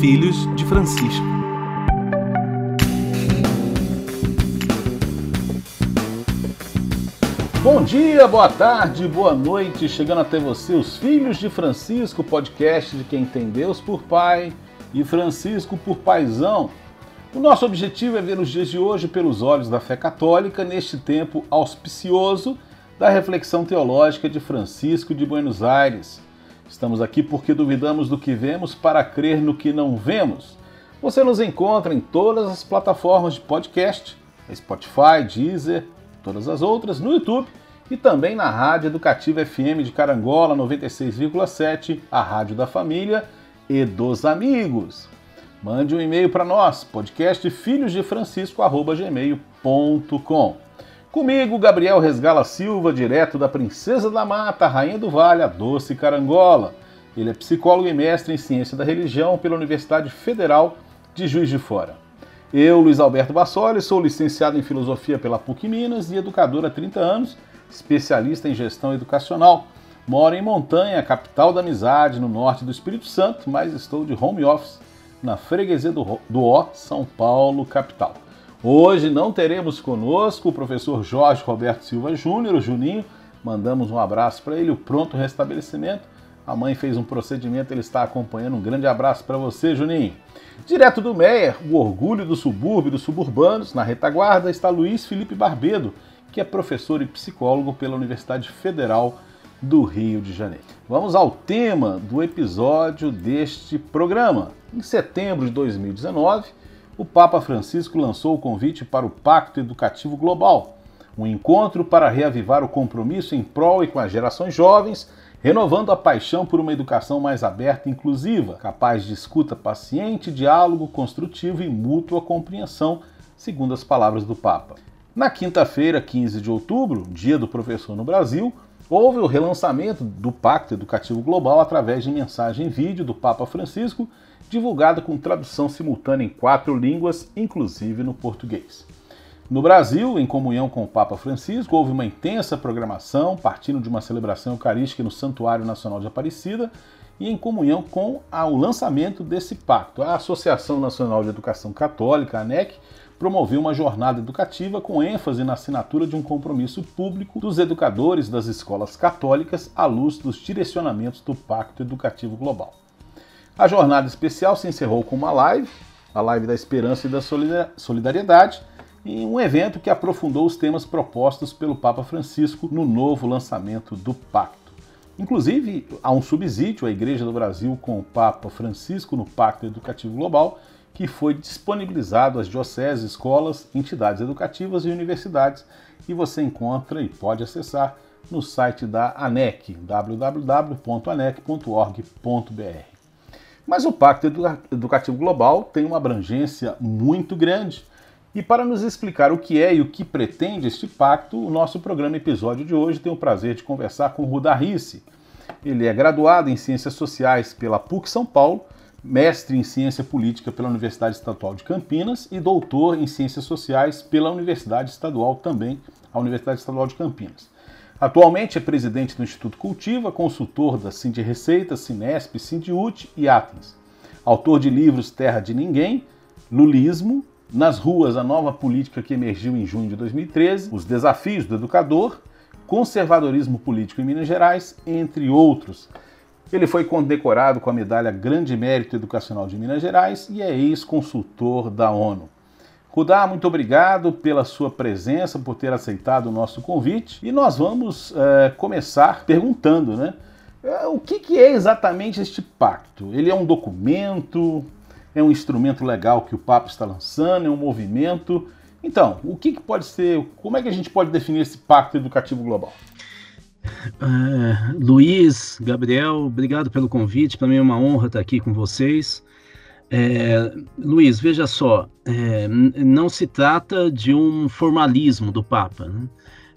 Filhos de Francisco. Bom dia, boa tarde, boa noite, chegando até você, os Filhos de Francisco, podcast de quem tem Deus por Pai e Francisco por Paisão. O nosso objetivo é ver os dias de hoje pelos olhos da fé católica, neste tempo auspicioso da reflexão teológica de Francisco de Buenos Aires. Estamos aqui porque duvidamos do que vemos para crer no que não vemos. Você nos encontra em todas as plataformas de podcast, Spotify, Deezer, todas as outras, no YouTube e também na Rádio Educativa FM de Carangola 96,7, a Rádio da Família e dos Amigos. Mande um e-mail para nós, podcastfilhosdefrancisco.gmail.com. Comigo, Gabriel Resgala Silva, direto da Princesa da Mata, Rainha do Vale, a Doce Carangola. Ele é psicólogo e mestre em Ciência da Religião pela Universidade Federal de Juiz de Fora. Eu, Luiz Alberto Bassoli, sou licenciado em Filosofia pela PUC Minas e educador há 30 anos, especialista em Gestão Educacional. Moro em Montanha, capital da amizade, no norte do Espírito Santo, mas estou de home office na freguesia do, do O, São Paulo, capital. Hoje não teremos conosco o professor Jorge Roberto Silva Júnior, o Juninho. Mandamos um abraço para ele, o pronto restabelecimento. A mãe fez um procedimento, ele está acompanhando. Um grande abraço para você, Juninho. Direto do Meier, o orgulho do subúrbio dos suburbanos, na retaguarda está Luiz Felipe Barbedo, que é professor e psicólogo pela Universidade Federal do Rio de Janeiro. Vamos ao tema do episódio deste programa. Em setembro de 2019, o Papa Francisco lançou o convite para o Pacto Educativo Global, um encontro para reavivar o compromisso em prol e com as gerações jovens, renovando a paixão por uma educação mais aberta e inclusiva, capaz de escuta paciente, diálogo construtivo e mútua compreensão, segundo as palavras do Papa. Na quinta-feira, 15 de outubro, dia do professor no Brasil, houve o relançamento do Pacto Educativo Global através de mensagem em vídeo do Papa Francisco, divulgada com tradução simultânea em quatro línguas, inclusive no português. No Brasil, em comunhão com o Papa Francisco, houve uma intensa programação, partindo de uma celebração eucarística no Santuário Nacional de Aparecida e em comunhão com o lançamento desse pacto. A Associação Nacional de Educação Católica, a ANEC, promoveu uma jornada educativa com ênfase na assinatura de um compromisso público dos educadores das escolas católicas à luz dos direcionamentos do Pacto Educativo Global. A jornada especial se encerrou com uma live, a live da esperança e da solidariedade, em um evento que aprofundou os temas propostos pelo Papa Francisco no novo lançamento do Pacto. Inclusive, há um subsídio à Igreja do Brasil com o Papa Francisco no Pacto Educativo Global, que foi disponibilizado às dioceses, escolas, entidades educativas e universidades, e você encontra e pode acessar no site da ANEC, www.anec.org.br. Mas o Pacto Educativo Global tem uma abrangência muito grande. E para nos explicar o que é e o que pretende este pacto, o nosso programa episódio de hoje tem o prazer de conversar com Ruda Risse. Ele é graduado em Ciências Sociais pela PUC São Paulo mestre em Ciência Política pela Universidade Estadual de Campinas e doutor em Ciências Sociais pela Universidade Estadual também, a Universidade Estadual de Campinas. Atualmente é presidente do Instituto Cultiva, consultor da Cindy Receita, Cinesp, Cindiute e Atens. Autor de livros Terra de Ninguém, Lulismo, Nas Ruas, a nova política que emergiu em junho de 2013, Os Desafios do Educador, Conservadorismo Político em Minas Gerais, entre outros. Ele foi condecorado com a medalha Grande Mérito Educacional de Minas Gerais e é ex-consultor da ONU. Rudá, muito obrigado pela sua presença, por ter aceitado o nosso convite. E nós vamos é, começar perguntando, né? É, o que, que é exatamente este pacto? Ele é um documento? É um instrumento legal que o Papa está lançando? É um movimento? Então, o que, que pode ser? Como é que a gente pode definir esse pacto educativo global? Uh, Luiz, Gabriel, obrigado pelo convite. Para mim é uma honra estar aqui com vocês. É, Luiz, veja só, é, não se trata de um formalismo do Papa né?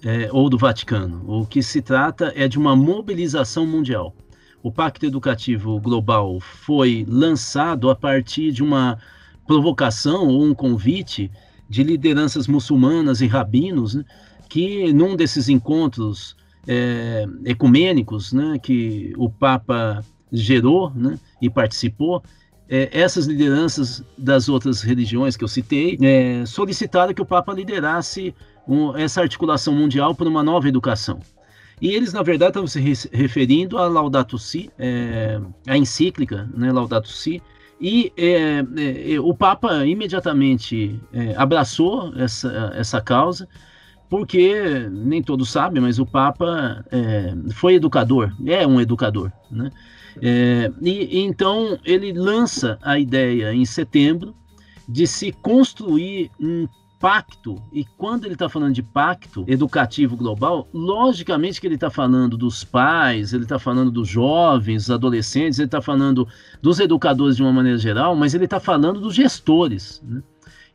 é, ou do Vaticano. O que se trata é de uma mobilização mundial. O Pacto Educativo Global foi lançado a partir de uma provocação ou um convite de lideranças muçulmanas e rabinos né, que, num desses encontros é, ecumênicos né, que o Papa gerou né, e participou, é, essas lideranças das outras religiões que eu citei é, solicitaram que o Papa liderasse um, essa articulação mundial por uma nova educação. E eles, na verdade, estavam se referindo a Laudato Si, é, a encíclica, né, Laudato Si, e é, é, o Papa imediatamente é, abraçou essa, essa causa, porque nem todos sabem, mas o Papa é, foi educador, é um educador, né? É, e, então ele lança a ideia em setembro de se construir um pacto, e quando ele está falando de pacto educativo global, logicamente que ele está falando dos pais, ele está falando dos jovens, adolescentes, ele está falando dos educadores de uma maneira geral, mas ele está falando dos gestores. Né?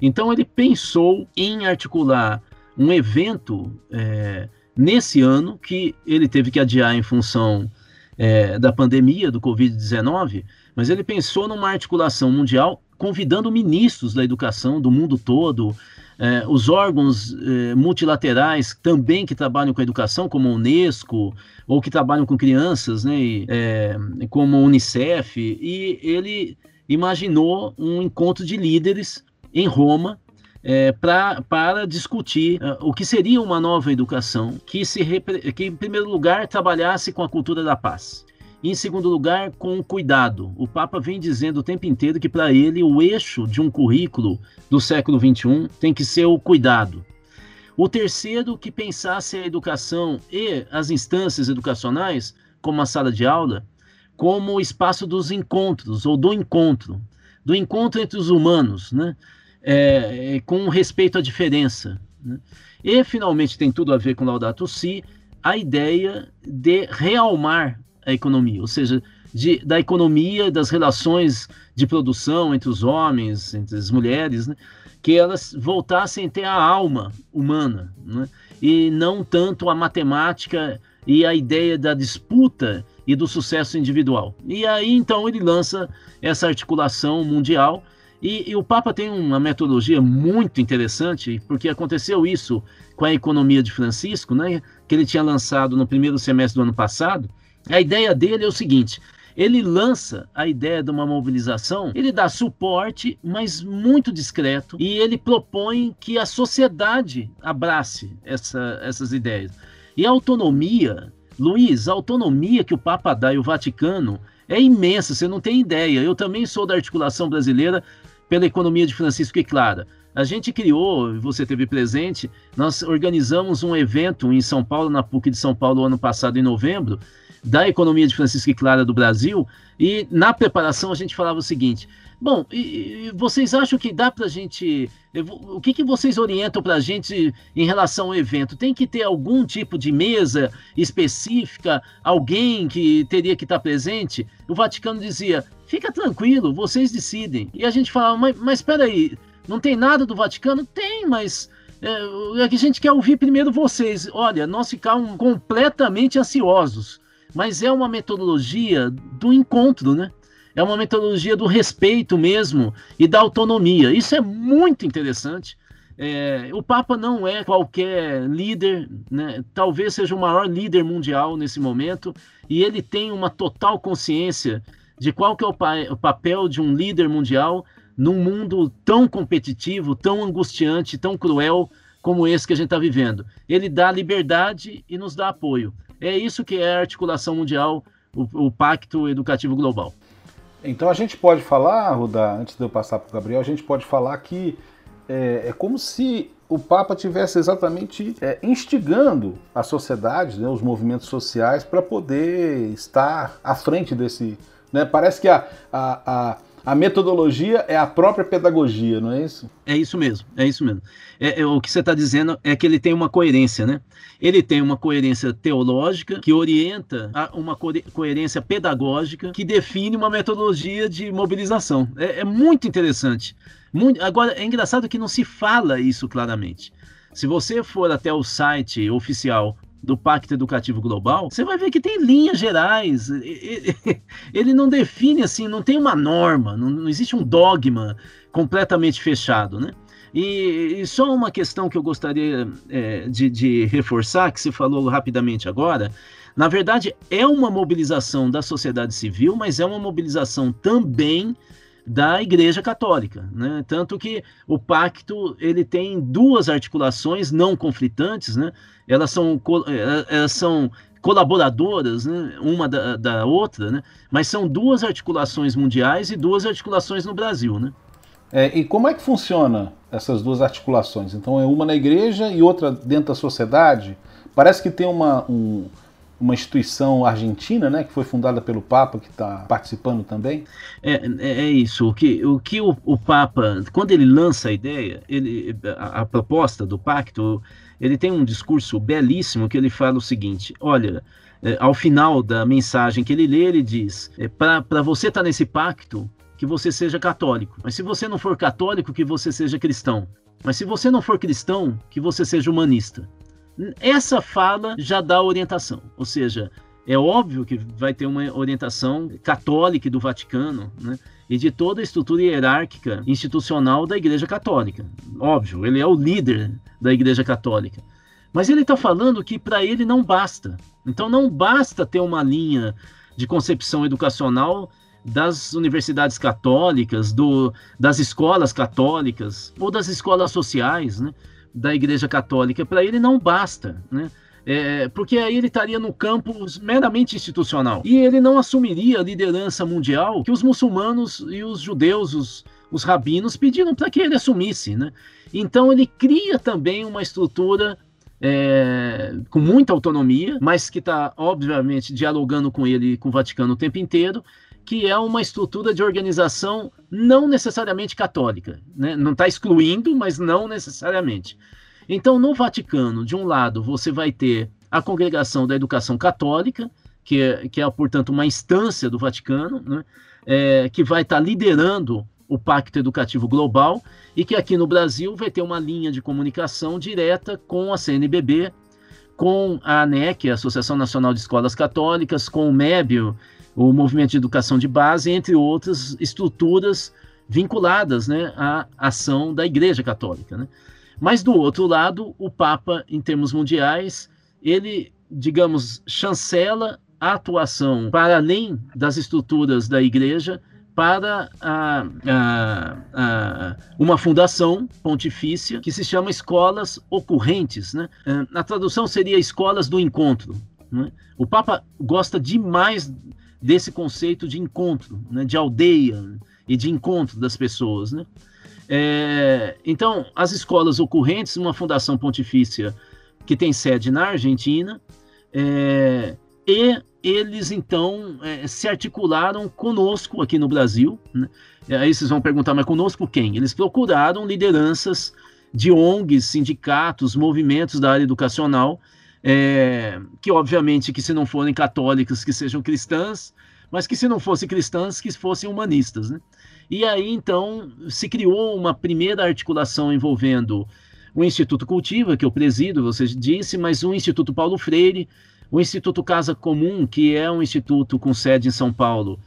Então ele pensou em articular um evento é, nesse ano que ele teve que adiar em função é, da pandemia do Covid-19, mas ele pensou numa articulação mundial convidando ministros da educação do mundo todo, é, os órgãos é, multilaterais também que trabalham com a educação, como a Unesco, ou que trabalham com crianças, né, e, é, como a Unicef, e ele imaginou um encontro de líderes em Roma é, pra, para discutir uh, o que seria uma nova educação que, se que, em primeiro lugar, trabalhasse com a cultura da paz. Em segundo lugar, com cuidado. O Papa vem dizendo o tempo inteiro que, para ele, o eixo de um currículo do século XXI tem que ser o cuidado. O terceiro, que pensasse a educação e as instâncias educacionais, como a sala de aula, como o espaço dos encontros, ou do encontro, do encontro entre os humanos, né? É, é, com respeito à diferença. Né? E, finalmente, tem tudo a ver com Laudato Si, a ideia de realmar a economia, ou seja, de, da economia, das relações de produção entre os homens, entre as mulheres, né? que elas voltassem a ter a alma humana, né? e não tanto a matemática e a ideia da disputa e do sucesso individual. E aí então ele lança essa articulação mundial e, e, o Papa tem uma metodologia muito interessante, porque aconteceu isso com a economia de Francisco, né, que ele tinha lançado no primeiro semestre do ano passado. A ideia dele é o seguinte: ele lança a ideia de uma mobilização, ele dá suporte, mas muito discreto, e ele propõe que a sociedade abrace essa, essas ideias. E a autonomia, Luiz, a autonomia que o Papa dá e o Vaticano é imensa, você não tem ideia. Eu também sou da articulação brasileira pela economia de Francisco e Clara. A gente criou, você teve presente, nós organizamos um evento em São Paulo, na PUC de São Paulo, ano passado, em novembro, da economia de Francisco e Clara do Brasil, e na preparação a gente falava o seguinte: bom, e, e vocês acham que dá para a gente. O que, que vocês orientam para a gente em relação ao evento? Tem que ter algum tipo de mesa específica, alguém que teria que estar presente? O Vaticano dizia: fica tranquilo, vocês decidem. E a gente falava, mas, mas espera aí, não tem nada do Vaticano? Tem, mas é, é, que a gente quer ouvir primeiro vocês. Olha, nós ficamos completamente ansiosos, mas é uma metodologia do encontro, né? É uma metodologia do respeito mesmo e da autonomia. Isso é muito interessante. É, o Papa não é qualquer líder, né? talvez seja o maior líder mundial nesse momento, e ele tem uma total consciência de qual que é o, pa o papel de um líder mundial num mundo tão competitivo, tão angustiante, tão cruel como esse que a gente está vivendo. Ele dá liberdade e nos dá apoio. É isso que é a articulação mundial, o, o Pacto Educativo Global. Então a gente pode falar, Ruda, antes de eu passar para o Gabriel, a gente pode falar que é, é como se o Papa tivesse exatamente é, instigando a sociedade, né, os movimentos sociais, para poder estar à frente desse, né? Parece que a, a, a, a, metodologia é a própria pedagogia, não é isso? É isso mesmo, é isso mesmo. É, é o que você está dizendo é que ele tem uma coerência, né? Ele tem uma coerência teológica que orienta uma co coerência pedagógica que define uma metodologia de mobilização. É, é muito interessante. Muito, agora, é engraçado que não se fala isso claramente. Se você for até o site oficial do Pacto Educativo Global, você vai ver que tem linhas gerais. Ele não define assim, não tem uma norma, não, existe um dogma completamente fechado, né? E, e só uma questão que eu gostaria é, de, de reforçar, que você falou rapidamente agora, na verdade é uma mobilização da sociedade civil, mas é uma mobilização também da Igreja Católica, né? Tanto que o pacto ele tem duas articulações não conflitantes, né? Elas são, eh, elas são colaboradoras, né? uma da, da outra, né? Mas são duas articulações mundiais e duas articulações no Brasil, né? É, e como é que funciona essas duas articulações? Então é uma na igreja e outra dentro da sociedade? Parece que tem uma, um, uma instituição argentina, né, que foi fundada pelo Papa, que está participando também? É, é, é, isso. O que, o, que o, o, Papa, quando ele lança a ideia, ele, a, a, proposta do pacto, ele tem um discurso belíssimo que ele fala o seguinte: olha. É, ao final da mensagem que ele lê, ele diz: é, para você estar tá nesse pacto, que você seja católico. Mas se você não for católico, que você seja cristão. Mas se você não for cristão, que você seja humanista. Essa fala já dá orientação, ou seja, é óbvio que vai ter uma orientação católica do Vaticano, né? E de toda a estrutura hierárquica institucional da Igreja Católica. Óbvio, ele é o líder da Igreja Católica. Mas ele está falando que para ele não basta. Então não basta ter uma linha de concepção educacional das universidades católicas, do, das escolas católicas ou das escolas sociais, né? Da Igreja Católica. Para ele não basta, né? É, porque aí ele estaria no campo meramente institucional. E ele não assumiria a liderança mundial que os muçulmanos e os judeus, os, os rabinos, pediram para que ele assumisse. Né? Então ele cria também uma estrutura é, com muita autonomia, mas que está, obviamente, dialogando com ele e com o Vaticano o tempo inteiro, que é uma estrutura de organização não necessariamente católica. Né? Não está excluindo, mas não necessariamente. Então, no Vaticano, de um lado, você vai ter a Congregação da Educação Católica, que é, que é portanto, uma instância do Vaticano, né? é, que vai estar tá liderando o Pacto Educativo Global e que aqui no Brasil vai ter uma linha de comunicação direta com a CNBB, com a ANEC, a Associação Nacional de Escolas Católicas, com o MEBio, o Movimento de Educação de Base, entre outras estruturas vinculadas né, à ação da Igreja Católica. Né? Mas, do outro lado, o Papa, em termos mundiais, ele, digamos, chancela a atuação para além das estruturas da Igreja para a, a, a, uma fundação pontifícia que se chama Escolas Ocorrentes. Né? A tradução seria Escolas do Encontro. Né? O Papa gosta demais desse conceito de encontro, né, de aldeia e de encontro das pessoas. Né? É, então, as escolas ocorrentes, uma fundação pontifícia que tem sede na Argentina, é, e eles então é, se articularam conosco aqui no Brasil. Né? Aí vocês vão perguntar, mas conosco quem? Eles procuraram lideranças de ONGs, sindicatos, movimentos da área educacional é, que obviamente que se não forem católicas, que sejam cristãs, mas que se não fossem cristãs, que fossem humanistas. Né? E aí, então, se criou uma primeira articulação envolvendo o Instituto Cultiva, que eu presido, você disse, mas o Instituto Paulo Freire, o Instituto Casa Comum, que é um instituto com sede em São Paulo,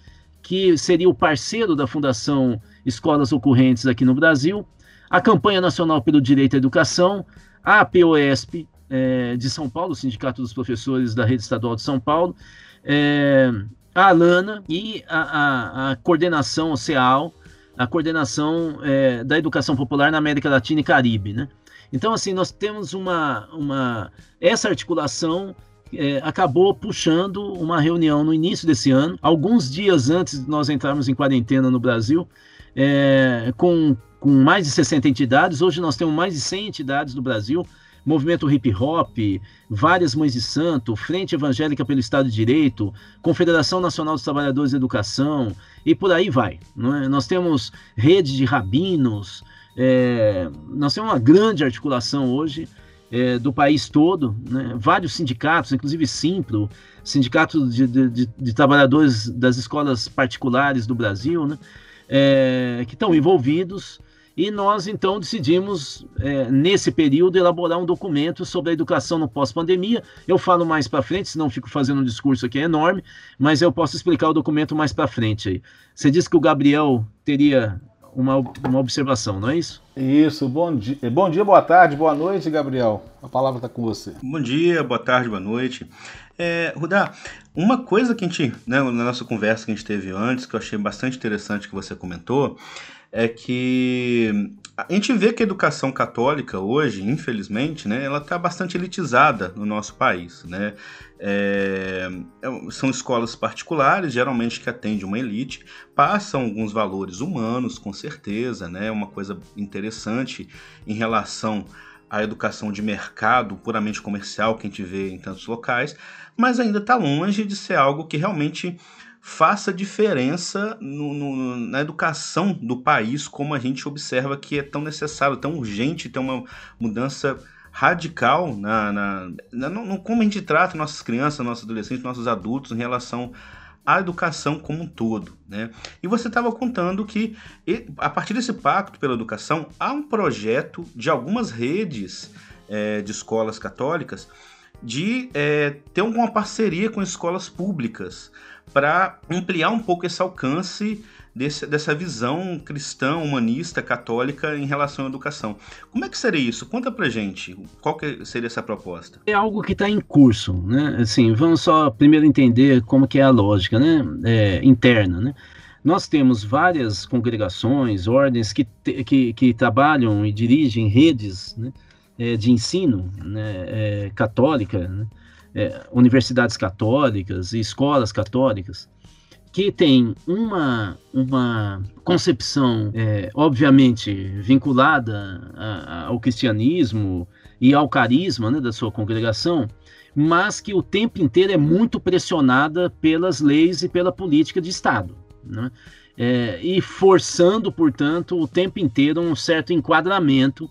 que seria o parceiro da Fundação Escolas Ocorrentes aqui no Brasil, a Campanha Nacional pelo Direito à Educação, a POESP, é, de São Paulo, o Sindicato dos Professores da Rede Estadual de São Paulo, é, a Alana e a, a, a coordenação OCEAL, a coordenação é, da educação popular na América Latina e Caribe, né? Então, assim, nós temos uma, uma essa articulação é, acabou puxando uma reunião no início desse ano, alguns dias antes de nós entrarmos em quarentena no Brasil, é, com, com mais de 60 entidades. Hoje nós temos mais de 100 entidades no Brasil, movimento hip hop, várias mães de santo, Frente Evangélica pelo Estado de Direito, Confederação Nacional dos Trabalhadores de Educação e por aí vai. É? Nós temos rede de rabinos, é, nós temos uma grande articulação hoje é, do país todo, né? vários sindicatos, inclusive Simplo, Sindicato de, de, de, de, Trabalhadores das Escolas Particulares do Brasil, né? É, que estão envolvidos e nós então decidimos, é, nesse período, elaborar um documento sobre a educação no pós-pandemia. Eu falo mais para frente, senão fico fazendo um discurso aqui enorme, mas eu posso explicar o documento mais para frente aí. Você disse que o Gabriel teria uma, uma observação, não é isso? Isso, bom dia, bom dia, boa tarde, boa noite, Gabriel. A palavra está com você. Bom dia, boa tarde, boa noite. É, Rudá, uma coisa que a gente, né, na nossa conversa que a gente teve antes, que eu achei bastante interessante que você comentou, é que a gente vê que a educação católica hoje, infelizmente, né, ela está bastante elitizada no nosso país, né? É, é, são escolas particulares, geralmente que atendem uma elite, passam alguns valores humanos, com certeza, né? Uma coisa interessante em relação à educação de mercado puramente comercial que a gente vê em tantos locais, mas ainda está longe de ser algo que realmente faça diferença no, no, na educação do país, como a gente observa que é tão necessário, tão urgente ter uma mudança radical na, na, na no, como a gente trata nossas crianças, nossos adolescentes, nossos adultos em relação à educação como um todo. Né? E você estava contando que, a partir desse pacto pela educação, há um projeto de algumas redes é, de escolas católicas de é, ter alguma parceria com escolas públicas para ampliar um pouco esse alcance desse, dessa visão cristã, humanista, católica em relação à educação. Como é que seria isso? Conta pra gente, qual seria essa proposta? É algo que está em curso, né? Assim, vamos só primeiro entender como que é a lógica, né? É, interna, né? Nós temos várias congregações, ordens que, que, que trabalham e dirigem redes né, é, de ensino né, é, católica, né, é, universidades católicas e escolas católicas, que tem uma, uma concepção, é, obviamente, vinculada a, a, ao cristianismo e ao carisma né, da sua congregação, mas que o tempo inteiro é muito pressionada pelas leis e pela política de Estado. Né? É, e forçando, portanto, o tempo inteiro um certo enquadramento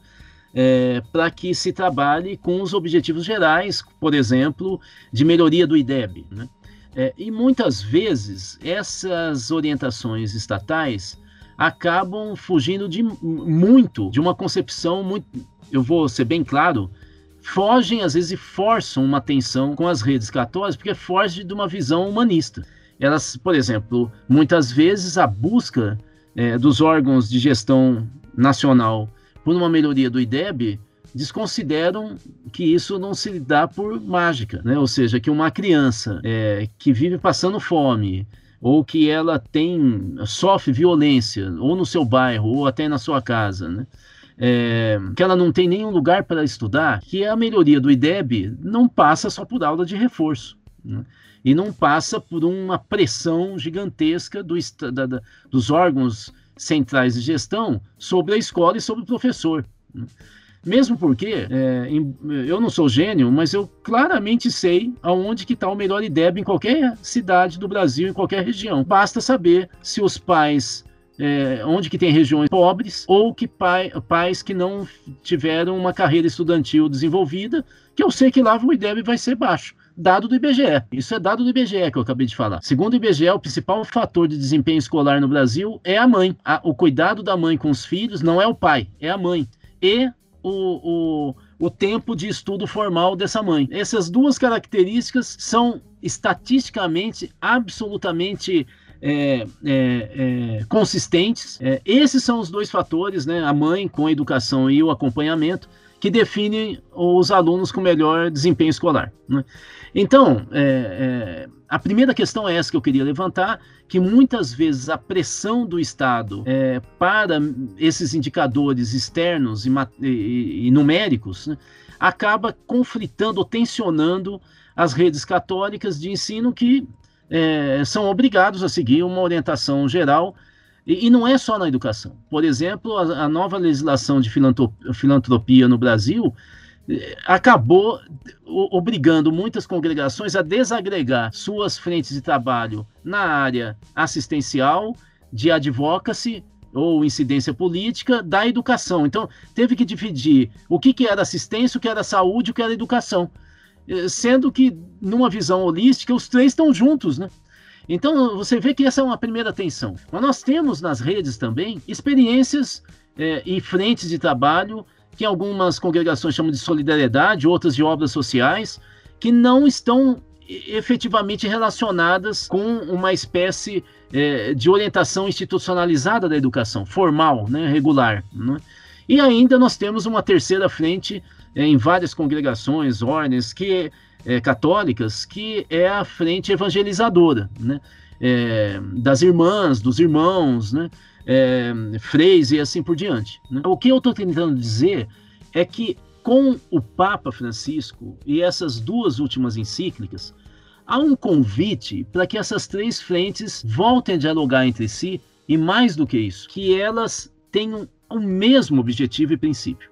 é, para que se trabalhe com os objetivos gerais, por exemplo, de melhoria do IDEB. Né? É, e muitas vezes essas orientações estatais acabam fugindo de muito de uma concepção muito, eu vou ser bem claro, fogem às vezes e forçam uma tensão com as redes católicas porque foge de uma visão humanista. Elas, por exemplo, muitas vezes a busca é, dos órgãos de gestão nacional por uma melhoria do IDEB desconsideram que isso não se dá por mágica, né? Ou seja, que uma criança é, que vive passando fome ou que ela tem sofre violência ou no seu bairro ou até na sua casa, né? É, que ela não tem nenhum lugar para estudar, que a melhoria do IDEB não passa só por aula de reforço. Né? E não passa por uma pressão gigantesca do, da, da, dos órgãos centrais de gestão sobre a escola e sobre o professor. Mesmo porque é, eu não sou gênio, mas eu claramente sei aonde que está o melhor IDEB em qualquer cidade do Brasil, em qualquer região. Basta saber se os pais é, onde que tem regiões pobres ou que pai, pais que não tiveram uma carreira estudantil desenvolvida, que eu sei que lá o IDEB vai ser baixo. Dado do IBGE. Isso é dado do IBGE que eu acabei de falar. Segundo o IBGE, o principal fator de desempenho escolar no Brasil é a mãe. A, o cuidado da mãe com os filhos não é o pai, é a mãe. E o, o, o tempo de estudo formal dessa mãe. Essas duas características são estatisticamente absolutamente é, é, é, consistentes. É, esses são os dois fatores, né? A mãe com a educação e o acompanhamento, que definem os alunos com melhor desempenho escolar. Né? Então, é, é, a primeira questão é essa que eu queria levantar, que muitas vezes a pressão do Estado é, para esses indicadores externos e, e, e numéricos né, acaba conflitando ou tensionando as redes católicas de ensino que é, são obrigados a seguir uma orientação geral e, e, não é só na educação. Por exemplo, a, a nova legislação de filantropia no Brasil acabou obrigando muitas congregações a desagregar suas frentes de trabalho na área assistencial, de advocacy ou incidência política da educação. Então, teve que dividir o que, que era assistência, o que era saúde, o que era educação. Eh, sendo que, numa visão holística, os três estão juntos, né? Então, você vê que essa é uma primeira tensão. Mas nós temos nas redes também experiências é, e frentes de trabalho que algumas congregações chamam de solidariedade, outras de obras sociais, que não estão efetivamente relacionadas com uma espécie é, de orientação institucionalizada da educação, formal, né, regular. Né? E ainda nós temos uma terceira frente é, em várias congregações, ordens que é, católicas, que é a frente evangelizadora, né? É, das irmãs, dos irmãos, né? É, freis e assim por diante. Né? O que eu estou tentando dizer é que com o Papa Francisco e essas duas últimas encíclicas, há um convite para que essas três frentes voltem a dialogar entre si e mais do que isso, que elas tenham o mesmo objetivo e princípio.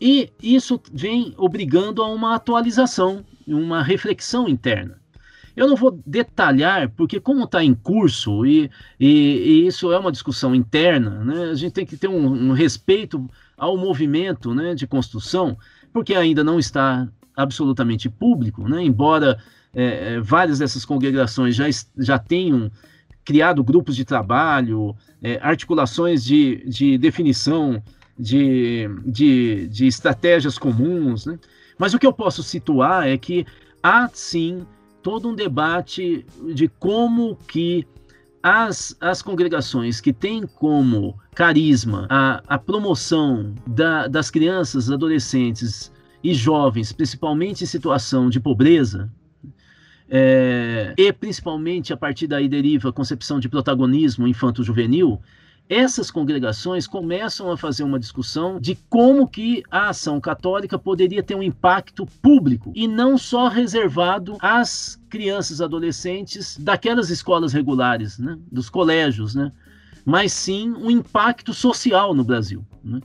E isso vem obrigando a uma atualização, uma reflexão interna. Eu não vou detalhar, porque como está em curso, e, e, e, isso é uma discussão interna, né, a gente tem que ter um, um respeito ao movimento né, de construção, porque ainda não está absolutamente público, né, embora é, é, várias dessas congregações já, já tenham criado grupos de trabalho, é, articulações de, de definição de, de, de estratégias comuns. Né? Mas o que eu posso situar é que há sim todo um debate de como que as, as congregações que têm como carisma a, a promoção da, das crianças, adolescentes e jovens, principalmente em situação de pobreza, é, e principalmente a partir daí deriva a concepção de protagonismo infanto-juvenil, essas congregações começam a fazer uma discussão de como que a ação católica poderia ter um impacto público e não só reservado às crianças adolescentes daquelas escolas regulares, né, dos colégios, né, mas sim um impacto social no Brasil. Né,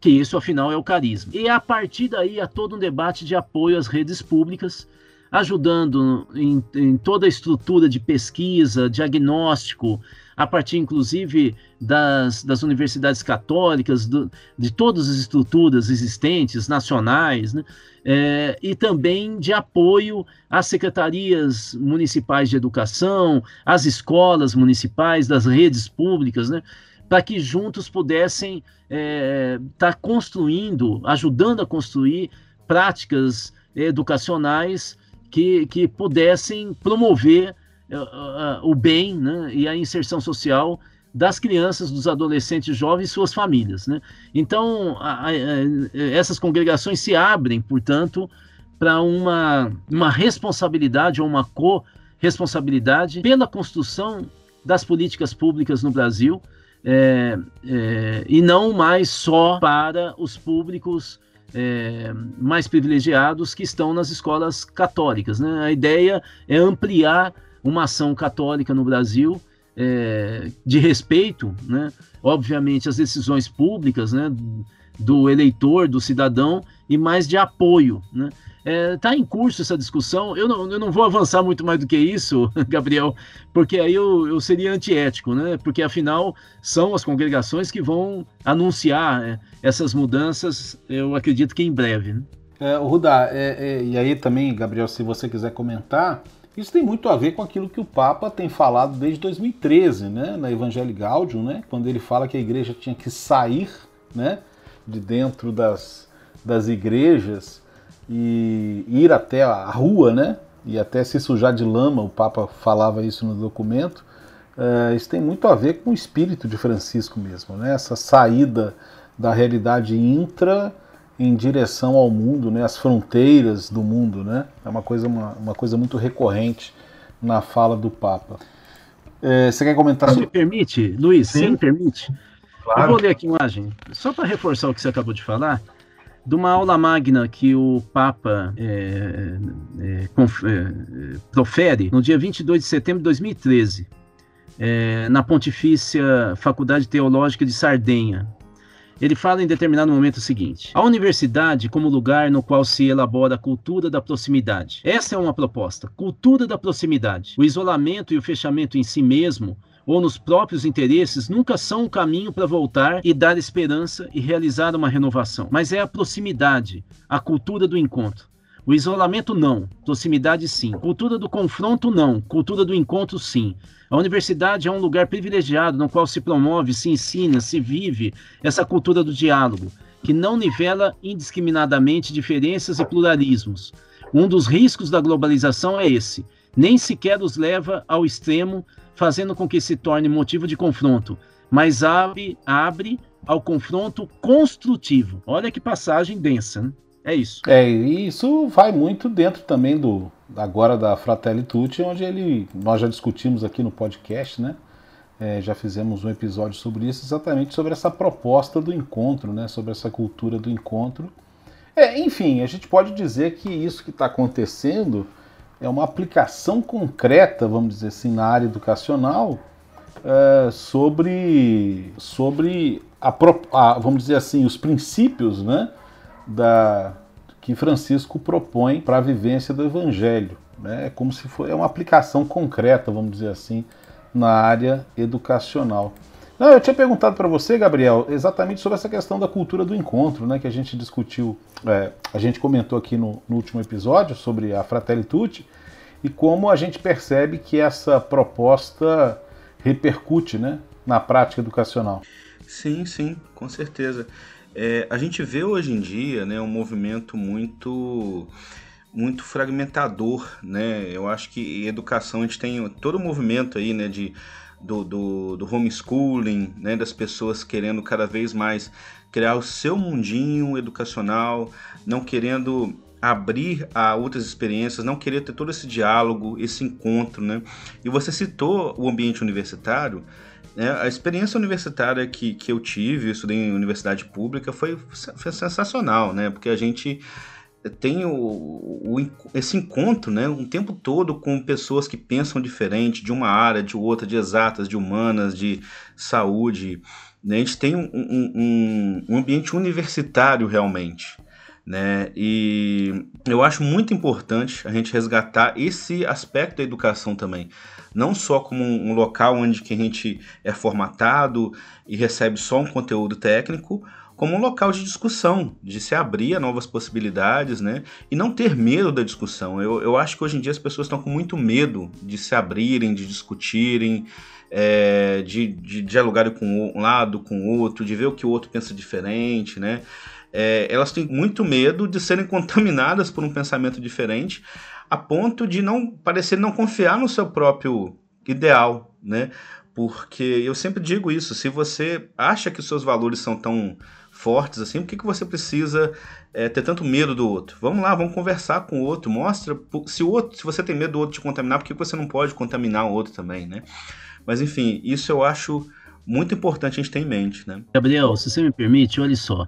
que isso, afinal, é o carisma. E a partir daí há todo um debate de apoio às redes públicas, ajudando em, em toda a estrutura de pesquisa, diagnóstico, a partir inclusive das, das universidades católicas, do, de todas as estruturas existentes, nacionais, né? É, e também de apoio às secretarias municipais de educação, às escolas municipais, das redes públicas, né? para que juntos pudessem estar é, tá construindo, ajudando a construir práticas educacionais que, que pudessem promover uh, uh, o bem né, e a inserção social das crianças, dos adolescentes jovens e suas famílias. Né? Então, a, a, a, essas congregações se abrem, portanto, para uma, uma responsabilidade ou uma co-responsabilidade pela construção das políticas públicas no Brasil, é, é, e não mais só para os públicos é, mais privilegiados que estão nas escolas católicas. Né? A ideia é ampliar uma ação católica no Brasil é, de respeito, né? obviamente, às decisões públicas né? do eleitor, do cidadão, e mais de apoio. Né? Está é, tá em curso essa discussão. Eu não, eu não vou avançar muito mais do que isso, Gabriel, porque aí eu, eu seria antiético, né? Porque afinal são as congregações que vão anunciar é, essas mudanças, eu acredito que em breve. Né? É, Rudá, é, é, e aí também, Gabriel, se você quiser comentar, isso tem muito a ver com aquilo que o Papa tem falado desde 2013, né? Na Evangelii Gaudium, né? Quando ele fala que a igreja tinha que sair, né? De dentro das, das igrejas e ir até a rua, né? E até se sujar de lama, o Papa falava isso no documento. Uh, isso tem muito a ver com o espírito de Francisco mesmo, né? Essa saída da realidade intra em direção ao mundo, né? As fronteiras do mundo, né? É uma coisa, uma, uma coisa muito recorrente na fala do Papa. É, você quer comentar? Se me permite, Luiz, Sim. se me permite. Claro. Eu vou ler aqui a imagem, só para reforçar o que você acabou de falar de uma aula magna que o Papa é, é, é, profere no dia 22 de setembro de 2013, é, na Pontifícia Faculdade Teológica de Sardenha. Ele fala em determinado momento o seguinte: a universidade como lugar no qual se elabora a cultura da proximidade. Essa é uma proposta, cultura da proximidade. O isolamento e o fechamento em si mesmo ou nos próprios interesses nunca são um caminho para voltar e dar esperança e realizar uma renovação, mas é a proximidade, a cultura do encontro. O isolamento não, proximidade sim. Cultura do confronto não, cultura do encontro sim. A universidade é um lugar privilegiado no qual se promove, se ensina, se vive essa cultura do diálogo, que não nivela indiscriminadamente diferenças e pluralismos. Um dos riscos da globalização é esse, nem sequer os leva ao extremo fazendo com que se torne motivo de confronto, mas abre, abre ao confronto construtivo. Olha que passagem densa, né? É isso. É, e isso vai muito dentro também do agora da Fratelli Tutti, onde ele nós já discutimos aqui no podcast, né? É, já fizemos um episódio sobre isso, exatamente sobre essa proposta do encontro, né? Sobre essa cultura do encontro. É, enfim, a gente pode dizer que isso que está acontecendo é uma aplicação concreta, vamos dizer assim, na área educacional é, sobre, sobre a, a, vamos dizer assim, os princípios, né? da, que Francisco propõe para a vivência do Evangelho. Né? É como se fosse é uma aplicação concreta, vamos dizer assim, na área educacional. Não, eu tinha perguntado para você, Gabriel, exatamente sobre essa questão da cultura do encontro, né, que a gente discutiu, é, a gente comentou aqui no, no, último episódio sobre a Fratelli Tutti, e como a gente percebe que essa proposta repercute né, na prática educacional. Sim, sim, com certeza. É, a gente vê hoje em dia né, um movimento muito muito fragmentador, né? Eu acho que educação a gente tem todo o movimento aí, né, de do, do, do homeschooling, né, das pessoas querendo cada vez mais criar o seu mundinho educacional, não querendo abrir a outras experiências, não querer ter todo esse diálogo, esse encontro, né? E você citou o ambiente universitário, né? A experiência universitária que, que eu tive, eu estudei em universidade pública, foi, foi sensacional, né? Porque a gente tem o, o, esse encontro né, um tempo todo com pessoas que pensam diferente de uma área, de outra, de exatas, de humanas, de saúde. Né? A gente tem um, um, um ambiente universitário realmente. Né? E eu acho muito importante a gente resgatar esse aspecto da educação também não só como um local onde que a gente é formatado e recebe só um conteúdo técnico, como um local de discussão, de se abrir a novas possibilidades, né? E não ter medo da discussão. Eu, eu acho que hoje em dia as pessoas estão com muito medo de se abrirem, de discutirem, é, de, de dialogarem com um lado, com o outro, de ver o que o outro pensa diferente, né? É, elas têm muito medo de serem contaminadas por um pensamento diferente, a ponto de não parecer não confiar no seu próprio ideal, né? Porque eu sempre digo isso, se você acha que os seus valores são tão fortes assim, por que, que você precisa é, ter tanto medo do outro? Vamos lá, vamos conversar com o outro, mostra se o outro, se você tem medo do outro te contaminar, por que você não pode contaminar o outro também, né? Mas enfim, isso eu acho muito importante a gente ter em mente, né? Gabriel, se você me permite, olha só.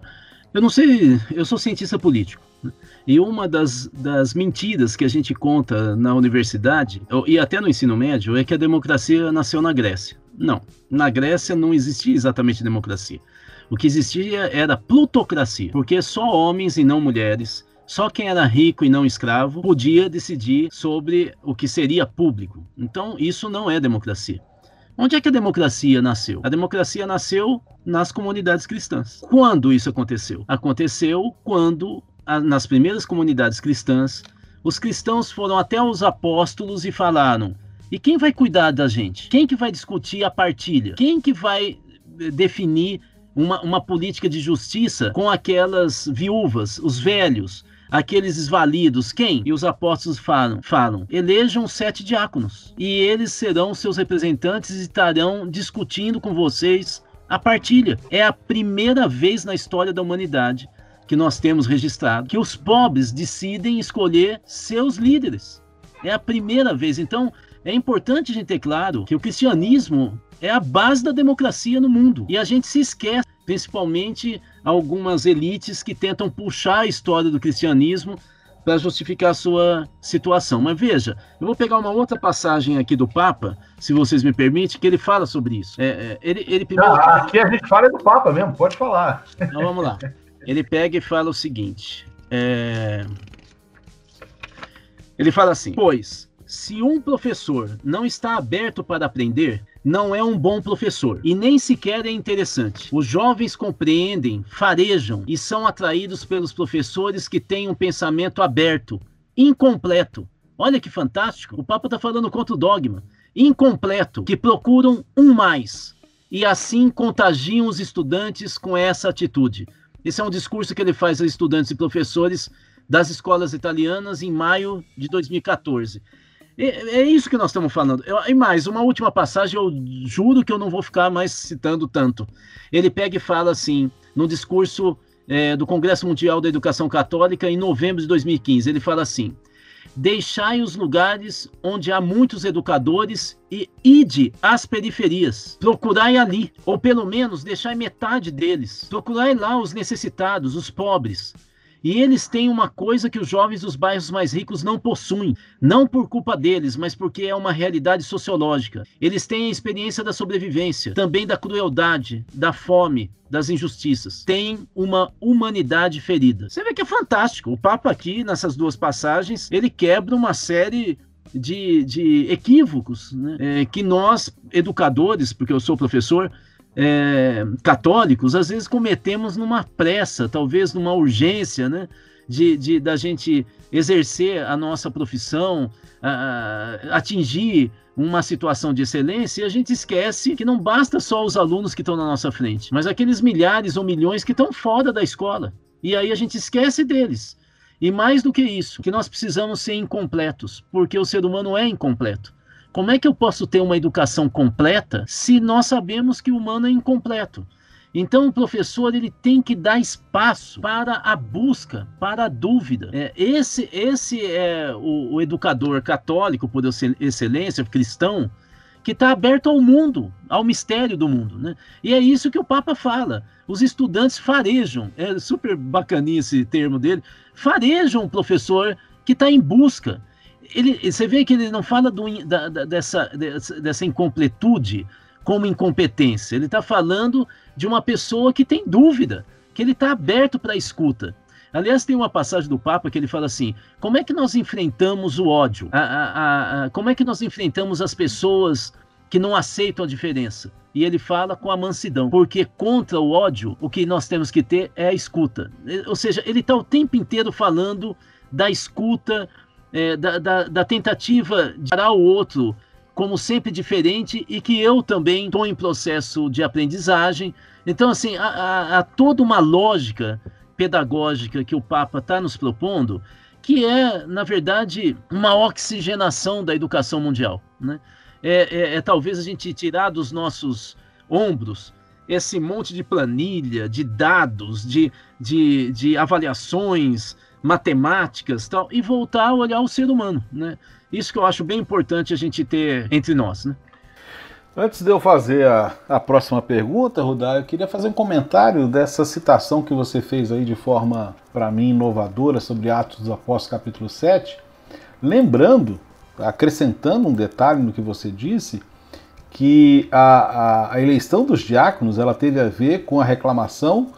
Eu não sei, eu sou cientista político. Né? E uma das, das mentiras que a gente conta na universidade, e até no ensino médio, é que a democracia nasceu na Grécia. Não, na Grécia não existia exatamente democracia. O que existia era plutocracia, porque só homens e não mulheres, só quem era rico e não escravo podia decidir sobre o que seria público. Então, isso não é democracia. Onde é que a democracia nasceu? A democracia nasceu nas comunidades cristãs. Quando isso aconteceu? Aconteceu quando nas primeiras comunidades cristãs, os cristãos foram até os apóstolos e falaram: "E quem vai cuidar da gente? Quem que vai discutir a partilha? Quem que vai eh, definir uma, uma política de justiça com aquelas viúvas, os velhos, aqueles esvalidos, quem? E os apóstolos falam, falam, elejam sete diáconos, e eles serão seus representantes e estarão discutindo com vocês a partilha. É a primeira vez na história da humanidade que nós temos registrado, que os pobres decidem escolher seus líderes. É a primeira vez. Então, é importante a gente ter claro que o cristianismo é a base da democracia no mundo. E a gente se esquece, principalmente algumas elites que tentam puxar a história do cristianismo para justificar a sua situação. Mas veja, eu vou pegar uma outra passagem aqui do Papa, se vocês me permitem, que ele fala sobre isso. É, é, ele, ele primeiro... Ah, aqui a gente fala do Papa mesmo, pode falar. Então vamos lá. ele pega e fala o seguinte: é... ele fala assim, pois se um professor não está aberto para aprender, não é um bom professor e nem sequer é interessante. Os jovens compreendem, farejam e são atraídos pelos professores que têm um pensamento aberto, incompleto. Olha que fantástico! O Papa está falando contra o dogma. Incompleto, que procuram um mais e assim contagiam os estudantes com essa atitude. Esse é um discurso que ele faz a estudantes e professores das escolas italianas em maio de 2014. É, é isso que nós estamos falando. Eu, e mais, uma última passagem, eu juro que eu não vou ficar mais citando tanto. Ele pega e fala assim, no discurso é, do Congresso Mundial da Educação Católica, em novembro de 2015, ele fala assim: Deixai os lugares onde há muitos educadores e ide às periferias. Procurai ali, ou pelo menos deixai metade deles. Procurai lá os necessitados, os pobres. E eles têm uma coisa que os jovens dos bairros mais ricos não possuem, não por culpa deles, mas porque é uma realidade sociológica. Eles têm a experiência da sobrevivência, também da crueldade, da fome, das injustiças. Têm uma humanidade ferida. Você vê que é fantástico. O Papa aqui, nessas duas passagens, ele quebra uma série de, de equívocos né? é, que nós, educadores, porque eu sou professor, é, católicos, às vezes cometemos numa pressa, talvez numa urgência, né? De, de da gente exercer a nossa profissão, a, atingir uma situação de excelência, e a gente esquece que não basta só os alunos que estão na nossa frente, mas aqueles milhares ou milhões que estão fora da escola. E aí a gente esquece deles. E mais do que isso, que nós precisamos ser incompletos, porque o ser humano é incompleto. Como é que eu posso ter uma educação completa se nós sabemos que o humano é incompleto? Então, o professor ele tem que dar espaço para a busca, para a dúvida. É, esse, esse é o, o educador católico, por excelência, cristão, que está aberto ao mundo, ao mistério do mundo. Né? E é isso que o Papa fala. Os estudantes farejam, é super bacaninho esse termo dele, farejam o professor que está em busca ele, você vê que ele não fala do, da, da, dessa, dessa incompletude como incompetência. Ele está falando de uma pessoa que tem dúvida, que ele está aberto para a escuta. Aliás, tem uma passagem do Papa que ele fala assim: como é que nós enfrentamos o ódio? A, a, a, como é que nós enfrentamos as pessoas que não aceitam a diferença? E ele fala com a mansidão, porque contra o ódio, o que nós temos que ter é a escuta. Ou seja, ele está o tempo inteiro falando da escuta, é, da, da, da, tentativa de parar o outro como sempre diferente e que eu também estou em processo de aprendizagem. Então, assim, há, há, há toda uma lógica pedagógica que o Papa está nos propondo, que é, na verdade, uma oxigenação da educação mundial. Né? É, é, é talvez a gente tirar dos nossos ombros esse monte de planilha, de dados, de, de, de avaliações, matemáticas tal, e voltar a olhar o ser humano, né? Isso que eu acho bem importante a gente ter entre nós, né? Antes de eu fazer a, a próxima pergunta, Rudá, eu queria fazer um comentário dessa citação que você fez aí de forma, para mim, inovadora sobre Atos dos Apóstolos, capítulo 7. Lembrando, acrescentando um detalhe no que você disse, que a, a, a eleição dos diáconos ela teve a ver com a reclamação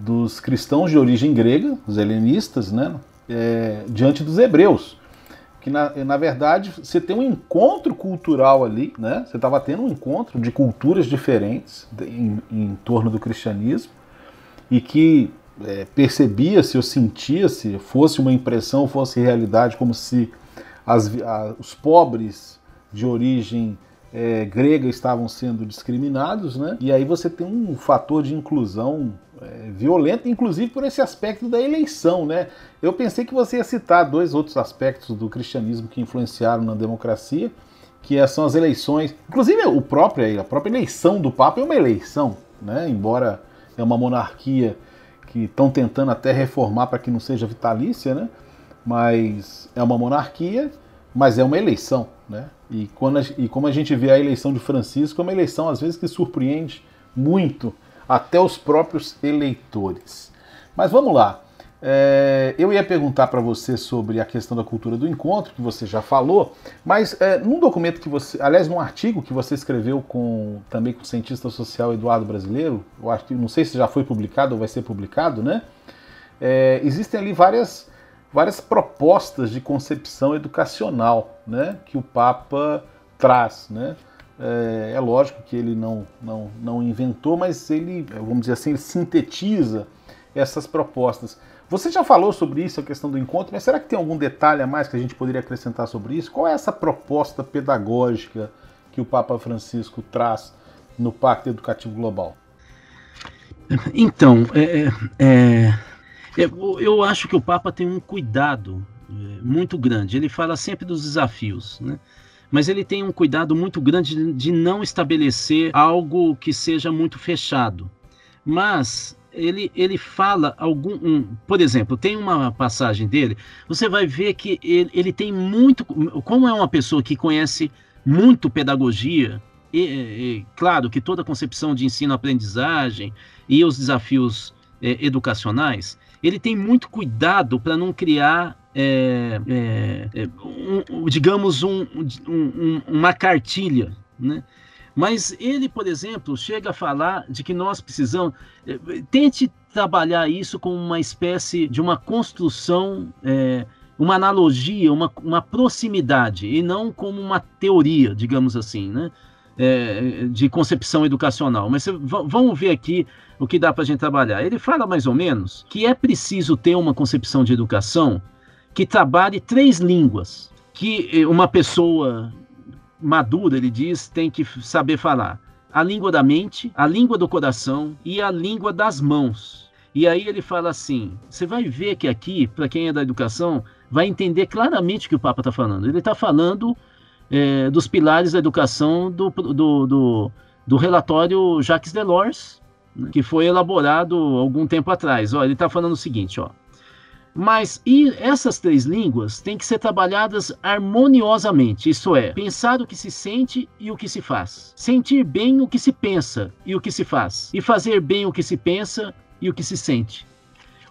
dos cristãos de origem grega, os helenistas, né, é, diante dos hebreus. Que na, na verdade você tem um encontro cultural ali, né? Você estava tendo um encontro de culturas diferentes em, em torno do cristianismo e que é, percebia-se ou sentia-se, fosse uma impressão, fosse realidade, como se as, a, os pobres de origem é, grega estavam sendo discriminados, né? E aí você tem um fator de inclusão é, violento, inclusive por esse aspecto da eleição, né? Eu pensei que você ia citar dois outros aspectos do cristianismo que influenciaram na democracia, que é, são as eleições. Inclusive o próprio, a própria eleição do Papa é uma eleição, né? Embora é uma monarquia que estão tentando até reformar para que não seja vitalícia, né? Mas é uma monarquia, mas é uma eleição, né? E, quando a, e como a gente vê a eleição de Francisco, é uma eleição às vezes que surpreende muito até os próprios eleitores. Mas vamos lá. É, eu ia perguntar para você sobre a questão da cultura do encontro, que você já falou, mas é, num documento que você, aliás, num artigo que você escreveu com também com o cientista social Eduardo Brasileiro, eu acho que não sei se já foi publicado ou vai ser publicado, né? É, existem ali várias várias propostas de concepção educacional né, que o Papa traz. Né? É, é, lógico que ele não, não, não inventou, mas ele, vamos dizer assim, ele sintetiza essas propostas. Você já falou sobre isso, a questão do encontro, mas será que tem algum detalhe a mais que a gente poderia acrescentar sobre isso? Qual é essa proposta pedagógica que o Papa Francisco traz no Pacto Educativo Global? Então, é, é, é eu, eu acho que o Papa tem um cuidado é, muito grande. Ele fala sempre dos desafios, né? mas ele tem um cuidado muito grande de, de não estabelecer algo que seja muito fechado. Mas ele, ele fala algum. Um, por exemplo, tem uma passagem dele, você vai ver que ele, ele tem muito. Como é uma pessoa que conhece muito pedagogia, e, e claro que toda a concepção de ensino-aprendizagem e os desafios é, educacionais, ele tem muito cuidado para não criar é, é, é, um, digamos, um, um, uma cartilha, né? Mas ele, por exemplo, chega a falar de que nós precisamos. É, tente trabalhar isso como uma espécie de uma construção, é, uma analogia, uma, uma proximidade, e não como uma teoria, digamos assim, né? É, de concepção educacional. Mas vamos ver aqui o que dá para a gente trabalhar. Ele fala mais ou menos que é preciso ter uma concepção de educação que trabalhe três línguas, que eh, uma pessoa madura, ele diz, tem que saber falar. A língua da mente, a língua do coração e a língua das mãos. E aí ele fala assim: você vai ver que aqui, para quem é da educação, vai entender claramente o que o Papa está falando. Ele está falando é, dos pilares da educação do, do, do, do relatório Jacques Delors, né, que foi elaborado algum tempo atrás. Ó, ele está falando o seguinte: ó, mas e essas três línguas têm que ser trabalhadas harmoniosamente, isto é, pensar o que se sente e o que se faz, sentir bem o que se pensa e o que se faz, e fazer bem o que se pensa e o que se sente.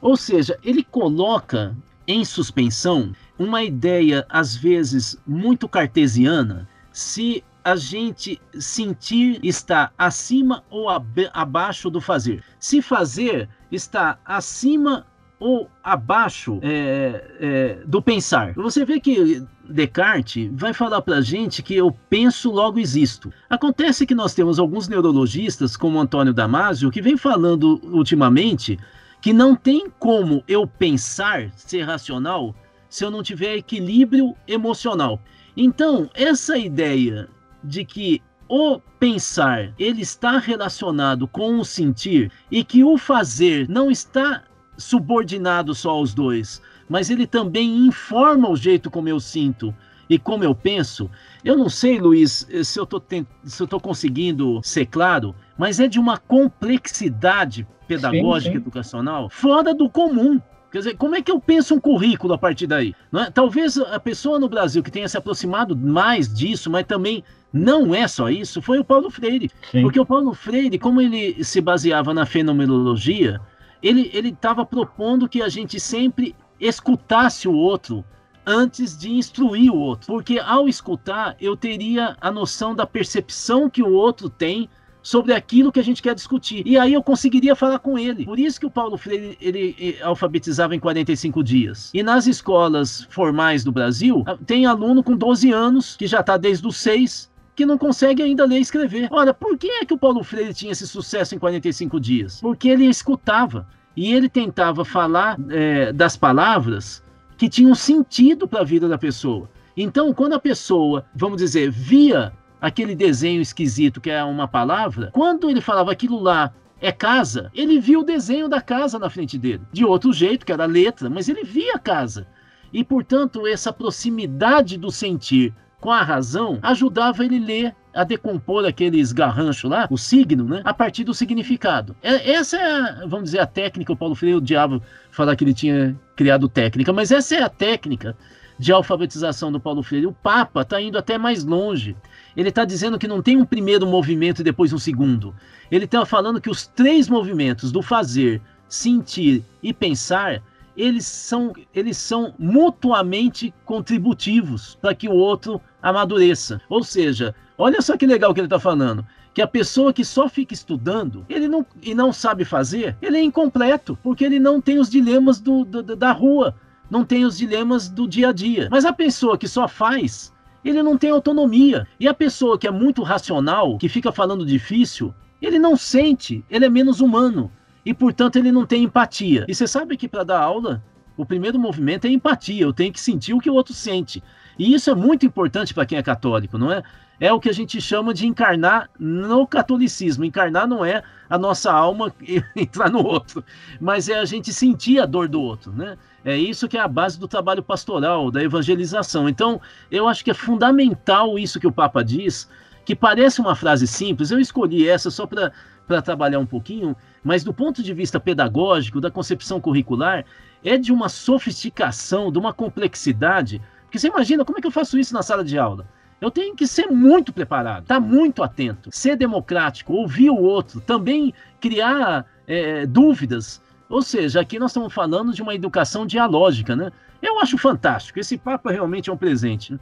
Ou seja, ele coloca em suspensão uma ideia, às vezes, muito cartesiana, se a gente sentir está acima ou ab abaixo do fazer. Se fazer está acima ou abaixo é, é, do pensar. Você vê que Descartes vai falar para a gente que eu penso, logo existo. Acontece que nós temos alguns neurologistas, como Antônio Damasio, que vem falando ultimamente que não tem como eu pensar ser racional se eu não tiver equilíbrio emocional. Então, essa ideia de que o pensar ele está relacionado com o sentir e que o fazer não está subordinado só aos dois, mas ele também informa o jeito como eu sinto e como eu penso. Eu não sei, Luiz, se eu estou conseguindo ser claro, mas é de uma complexidade pedagógica sim, sim. educacional fora do comum. Quer dizer, como é que eu penso um currículo a partir daí? É? Talvez a pessoa no Brasil que tenha se aproximado mais disso, mas também não é só isso, foi o Paulo Freire. Sim. Porque o Paulo Freire, como ele se baseava na fenomenologia, ele estava propondo que a gente sempre escutasse o outro antes de instruir o outro. Porque ao escutar, eu teria a noção da percepção que o outro tem sobre aquilo que a gente quer discutir. E aí eu conseguiria falar com ele. Por isso que o Paulo Freire ele, ele alfabetizava em 45 dias. E nas escolas formais do Brasil, tem aluno com 12 anos que já está desde os 6 que não consegue ainda ler e escrever. Ora, por que é que o Paulo Freire tinha esse sucesso em 45 dias? Porque ele escutava e ele tentava falar é, das palavras que tinham sentido para a vida da pessoa. Então, quando a pessoa, vamos dizer, via aquele desenho esquisito que é uma palavra, quando ele falava aquilo lá é casa, ele via o desenho da casa na frente dele. De outro jeito, que era letra, mas ele via a casa. E, portanto, essa proximidade do sentir com a razão, ajudava ele ler a decompor aqueles garranchos lá, o signo, né, a partir do significado. É, essa é, vamos dizer, a técnica, o Paulo Freire, o diabo falar que ele tinha criado técnica, mas essa é a técnica de alfabetização do Paulo Freire. O Papa está indo até mais longe. Ele está dizendo que não tem um primeiro movimento e depois um segundo. Ele está falando que os três movimentos do fazer, sentir e pensar eles são, eles são mutuamente contributivos para que o outro amadureça. Ou seja, olha só que legal que ele está falando. Que a pessoa que só fica estudando ele não, e não sabe fazer, ele é incompleto, porque ele não tem os dilemas do, do, da rua, não tem os dilemas do dia a dia. Mas a pessoa que só faz, ele não tem autonomia. E a pessoa que é muito racional, que fica falando difícil, ele não sente, ele é menos humano e, portanto, ele não tem empatia. E você sabe que para dar aula, O primeiro movimento é empatia, eu tenho que sentir o que o outro sente. E isso é muito importante para quem é católico, não é? É o que a gente chama de encarnar no catolicismo. Encarnar não é a nossa alma entrar no outro, mas é a gente sentir a dor do outro, né? É isso que é a base do trabalho pastoral, da evangelização. Então, eu acho que é fundamental isso que o Papa diz, que parece uma frase simples. Eu escolhi essa só para trabalhar um pouquinho, mas do ponto de vista pedagógico, da concepção curricular, é de uma sofisticação, de uma complexidade. Porque você imagina como é que eu faço isso na sala de aula? Eu tenho que ser muito preparado, estar tá muito atento, ser democrático, ouvir o outro, também criar é, dúvidas. Ou seja, aqui nós estamos falando de uma educação dialógica, né? Eu acho fantástico. Esse papo realmente é um presente. Né?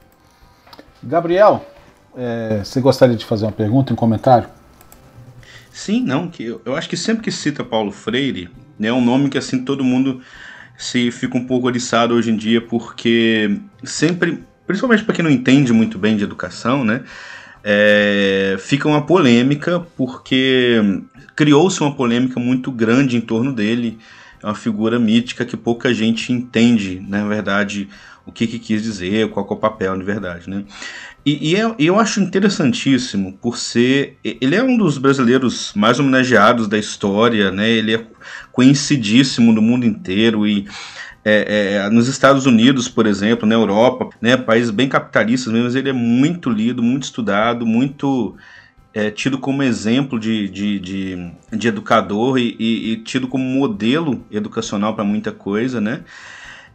Gabriel, é, você gostaria de fazer uma pergunta, um comentário? Sim, não, que eu, eu acho que sempre que cita Paulo Freire, né, é um nome que assim todo mundo se fica um pouco oriçado hoje em dia, porque sempre, principalmente para quem não entende muito bem de educação, né, é, fica uma polêmica, porque criou-se uma polêmica muito grande em torno dele, é uma figura mítica que pouca gente entende, na verdade, o que, que quis dizer, qual é o papel de verdade, né? E, e, é, eu acho interessantíssimo por ser. Ele é um dos brasileiros mais homenageados da história, né? Ele é conhecidíssimo no mundo inteiro e é, é, nos Estados Unidos, por exemplo, na Europa, né, países bem capitalistas mesmo, ele é muito lido, muito estudado, muito é, tido como exemplo de, de, de, de educador e, e, e, tido como modelo educacional para muita coisa, né?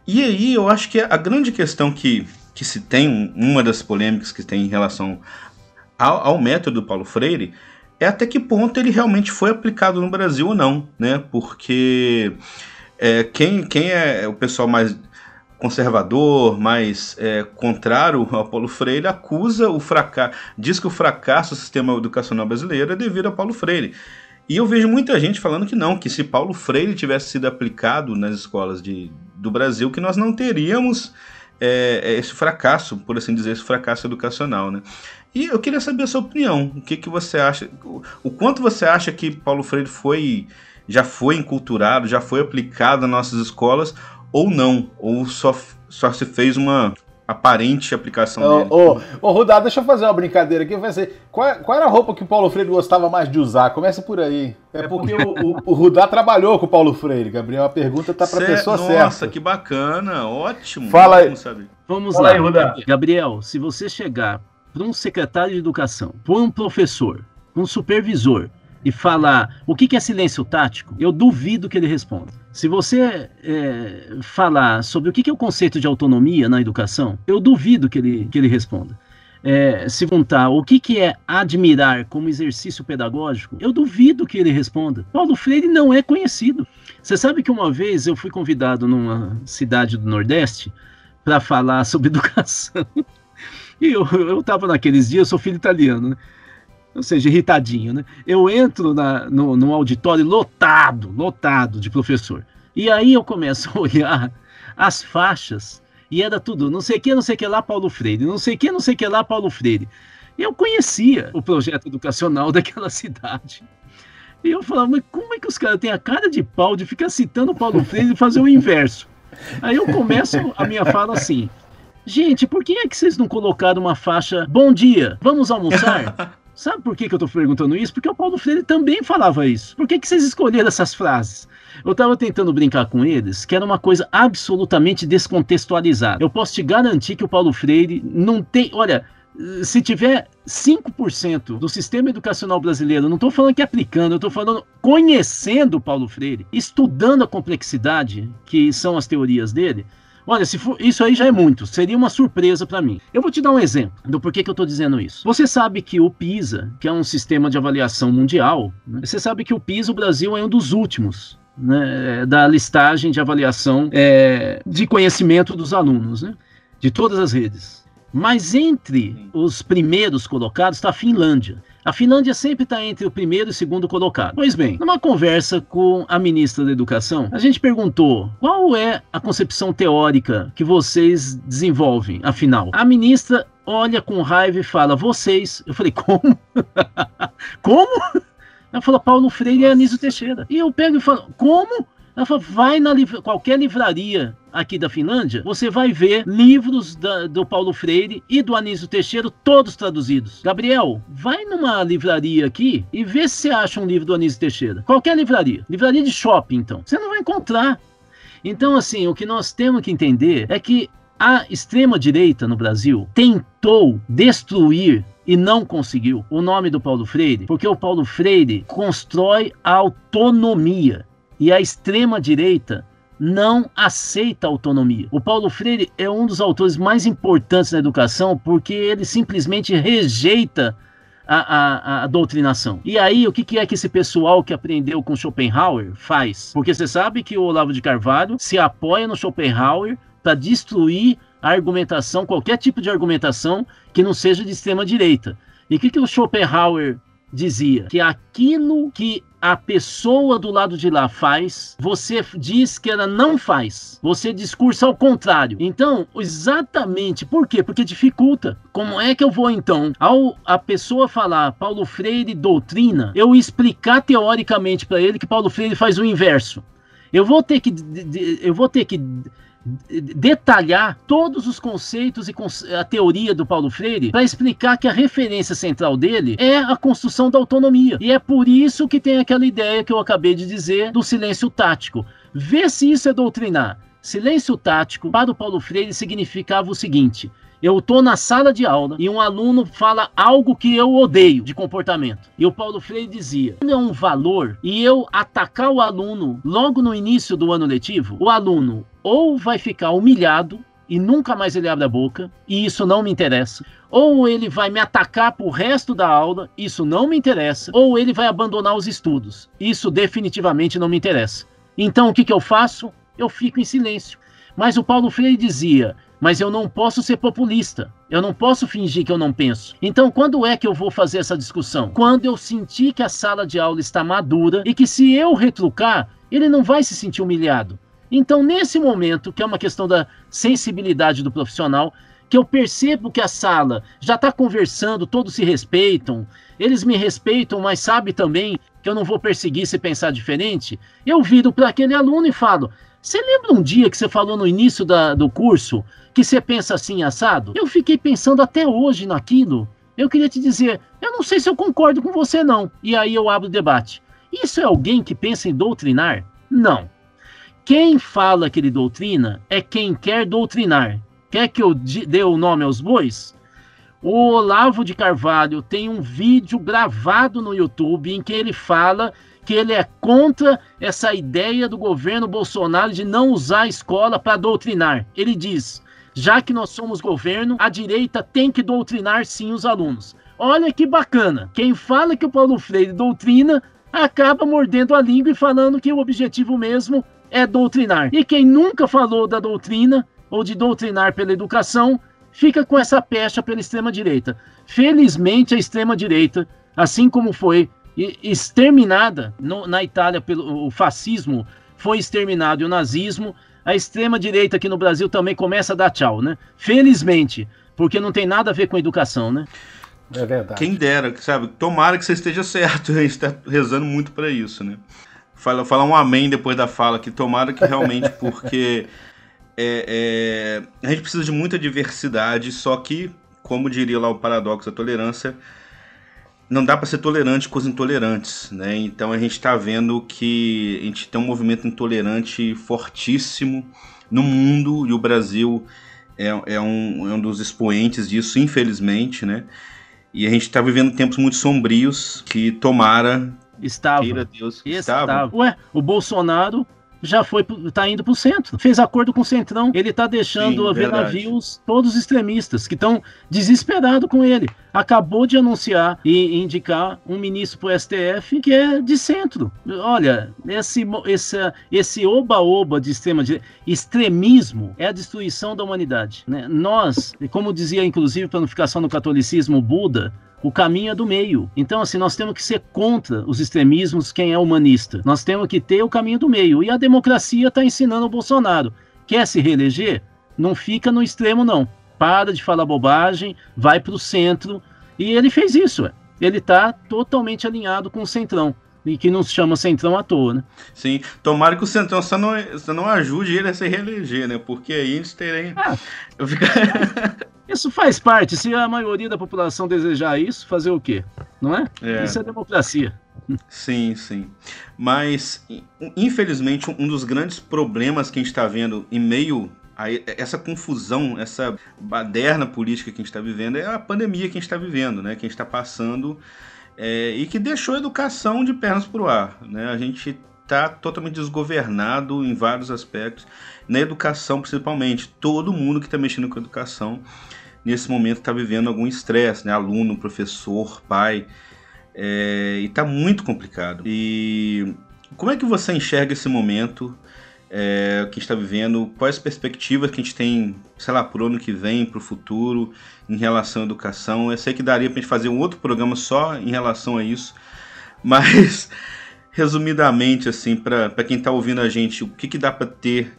E aí eu acho que a grande questão que, que se tem, uma das polêmicas que tem em relação ao, ao método do Paulo Freire, é até que ponto ele realmente foi aplicado no Brasil ou não, né? Porque é, quem, quem é o pessoal mais conservador, mais é, contrário ao Paulo Freire, acusa o fracasso, diz que o fracasso do sistema educacional brasileiro é devido a Paulo Freire. E eu vejo muita gente falando que não, que se Paulo Freire tivesse sido aplicado nas escolas de, do Brasil, que nós não teríamos é, é, esse fracasso, por assim dizer, esse fracasso educacional, né? E eu queria saber a sua opinião. O que, que você acha? O quanto você acha que Paulo Freire foi já foi enculturado, já foi aplicado nas nossas escolas ou não? Ou só, só se fez uma aparente aplicação ô, dele? Ô, ô Rudá, deixa eu fazer uma brincadeira aqui. Vai ser, qual, qual, era a roupa que o Paulo Freire gostava mais de usar? Começa por aí. É, é porque o, o, o, Rudá trabalhou com o Paulo Freire, Gabriel. A pergunta tá para a pessoa nossa, certa. Nossa, que bacana, ótimo. Fala aí. Vamos Fala lá, aí, Rudá. Gabriel, se você chegar para um secretário de educação, para um professor, um supervisor, e falar o que, é silêncio tático, eu duvido que ele responda. Se você é, falar sobre o que, é o conceito de autonomia na educação, eu duvido que ele, que ele responda. É, se perguntar o que, que é admirar como exercício pedagógico, eu duvido que ele responda. Paulo Freire não é conhecido. Você sabe que uma vez eu fui convidado numa cidade do Nordeste para falar sobre educação. E eu estava naqueles dias, eu sou filho italiano, né? Ou seja, irritadinho, né? Eu entro na, no, no auditório lotado, lotado de professor. E aí eu começo a olhar as faixas e era tudo, não sei o que, não sei o que lá, Paulo Freire, não sei o que, não sei o que lá, Paulo Freire. Eu conhecia o projeto educacional daquela cidade. E eu falava, mas como é que os caras têm a cara de pau de ficar citando Paulo Freire e fazer o inverso? Aí eu começo a minha fala assim, gente, por que é que vocês não colocaram uma faixa, bom dia, vamos almoçar? Sabe por que, que eu estou perguntando isso? Porque o Paulo Freire também falava isso. Por que, que vocês escolheram essas frases? Eu estava tentando brincar com eles, que era uma coisa absolutamente descontextualizada. Eu posso te garantir que o Paulo Freire não tem. Olha, se tiver 5% do sistema educacional brasileiro, não estou falando que aplicando, eu estou falando conhecendo o Paulo Freire, estudando a complexidade que são as teorias dele, Olha, se for, isso aí já é muito, seria uma surpresa para mim. Eu vou te dar um exemplo do porquê que eu estou dizendo isso. Você sabe que o PISA, que é um sistema de avaliação mundial, né, você sabe que o PISA, o Brasil é um dos últimos né, da listagem de avaliação é, de conhecimento dos alunos, né, de todas as redes. Mas entre os primeiros colocados está a Finlândia. A Finlândia sempre está entre o primeiro e o segundo colocado. Pois bem, numa conversa com a ministra da Educação, a gente perguntou qual é a concepção teórica que vocês desenvolvem, afinal. A ministra olha com raiva e fala: vocês. Eu falei: como? como? Ela falou: Paulo Freire e Anísio Teixeira. E eu pego e falo: como? Ela falou: vai na qualquer livraria aqui da Finlândia, você vai ver livros da, do Paulo Freire e do Anísio Teixeira, todos traduzidos. Gabriel, vai numa livraria aqui e vê se você acha um livro do Anísio Teixeira. Qualquer livraria. Livraria de shopping, então. Você não vai encontrar. Então, assim, o que nós temos que entender é que a extrema-direita no Brasil tentou destruir e não conseguiu o nome do Paulo Freire, porque o Paulo Freire constrói a autonomia e a extrema-direita não aceita autonomia. O Paulo Freire é um dos autores mais importantes na educação porque ele simplesmente rejeita a, a, a, doutrinação. E aí, o que, que é que esse pessoal que aprendeu com Schopenhauer faz? Porque você sabe que o Olavo de Carvalho se apoia no Schopenhauer para destruir a argumentação, qualquer tipo de argumentação que não seja de extrema direita. E o que, que o Schopenhauer dizia? Que aquilo que a pessoa do lado de lá faz, você diz que ela não faz. Você discursa ao contrário. Então, exatamente por quê? Porque dificulta. Como é que eu vou então, ao a pessoa falar Paulo Freire doutrina, eu explicar teoricamente para ele que Paulo Freire faz o inverso? Eu vou ter que eu vou ter que detalhar todos os conceitos e a teoria do Paulo Freire para explicar que a referência central dele é a construção da autonomia. E é por isso que tem aquela ideia que eu acabei de dizer do silêncio tático. Vê se isso é doutrinar. Silêncio tático, para o Paulo Freire, significava o seguinte: eu estou na sala de aula e um aluno fala algo que eu odeio de comportamento. E o Paulo Freire dizia: quando é um valor e eu atacar o aluno logo no início do ano letivo, o aluno ou vai ficar humilhado e nunca mais ele abre a boca, e isso não me interessa. Ou ele vai me atacar pro resto da aula, isso não me interessa. Ou ele vai abandonar os estudos, isso definitivamente não me interessa. Então o que, que eu faço? Eu fico em silêncio. Mas o Paulo Freire dizia: mas eu não posso ser populista. Eu não posso fingir que eu não penso. Então, quando é que eu vou fazer essa discussão? Quando eu sentir que a sala de aula está madura e que se eu retrucar, ele não vai se sentir humilhado. Então, nesse momento, que é uma questão da sensibilidade do profissional, que eu percebo que a sala já está conversando, todos se respeitam, eles me respeitam, mas sabe também que eu não vou perseguir se pensar diferente, eu viro para aquele aluno e falo: você lembra um dia que você falou no início da, do curso que você pensa assim, assado? Eu fiquei pensando até hoje naquilo. Eu queria te dizer, eu não sei se eu concordo com você, não. E aí eu abro o debate. Isso é alguém que pensa em doutrinar? Não. Quem fala que ele doutrina é quem quer doutrinar. Quer que eu dê o nome aos bois? O Olavo de Carvalho tem um vídeo gravado no YouTube em que ele fala que ele é contra essa ideia do governo Bolsonaro de não usar a escola para doutrinar. Ele diz: já que nós somos governo, a direita tem que doutrinar sim os alunos. Olha que bacana. Quem fala que o Paulo Freire doutrina acaba mordendo a língua e falando que o objetivo mesmo é doutrinar. E quem nunca falou da doutrina ou de doutrinar pela educação fica com essa pecha pela extrema direita. Felizmente a extrema direita, assim como foi exterminada no, na Itália pelo o fascismo foi exterminado e o nazismo a extrema direita aqui no Brasil também começa a dar tchau, né? Felizmente, porque não tem nada a ver com educação, né? É verdade. Quem dera, sabe? Tomara que você esteja certo. A gente está rezando muito para isso, né? Fala, falar um amém depois da fala, que tomara que realmente, porque é, é, a gente precisa de muita diversidade, só que, como diria lá o paradoxo da tolerância, não dá para ser tolerante com os intolerantes, né? Então a gente está vendo que a gente tem um movimento intolerante fortíssimo no mundo e o Brasil é, é, um, é um dos expoentes disso, infelizmente, né? E a gente está vivendo tempos muito sombrios que tomara Estava. Deus, estava. estava. Ué, o Bolsonaro já foi tá indo para o centro. Fez acordo com o Centrão. Ele está deixando Sim, ver navios todos extremistas que estão desesperados com ele. Acabou de anunciar e indicar um ministro para o STF que é de centro. Olha, esse esse esse oba-oba de extrema de extremismo é a destruição da humanidade. Né? Nós, como dizia inclusive para não ficar só no catolicismo Buda, o caminho é do meio. Então, assim, nós temos que ser contra os extremismos, quem é humanista. Nós temos que ter o caminho do meio. E a democracia está ensinando o Bolsonaro. Quer se reeleger? Não fica no extremo, não. Para de falar bobagem, vai para o centro. E ele fez isso. Ele está totalmente alinhado com o centrão. e que não se chama Centrão à toa, né? Sim, tomara que o Centrão só não, só não ajude ele a se reeleger, né? Porque aí eles terem. Ah, isso faz parte. Se a maioria da população desejar isso, fazer o quê? Não é? é. Isso é democracia. Sim, sim. Mas, infelizmente, um dos grandes problemas que a gente está vendo em meio a essa confusão, essa baderna política que a gente está vivendo é a pandemia que a gente está vivendo, né? Que a gente está passando é, e que deixou a educação de pernas para o ar. Né? A gente está totalmente desgovernado em vários aspectos, na educação principalmente. Todo mundo que está mexendo com educação nesse momento está vivendo algum estresse, né? aluno, professor, pai, é, e está muito complicado. E como é que você enxerga esse momento? é, que está vivendo, quais perspectivas que a gente tem, sei lá, por ano que vem, para o futuro, em relação à educação. Eu sei que daria para a gente fazer um outro programa só em relação a isso, mas resumidamente, assim, para quem está ouvindo a gente, o que, que dá para ter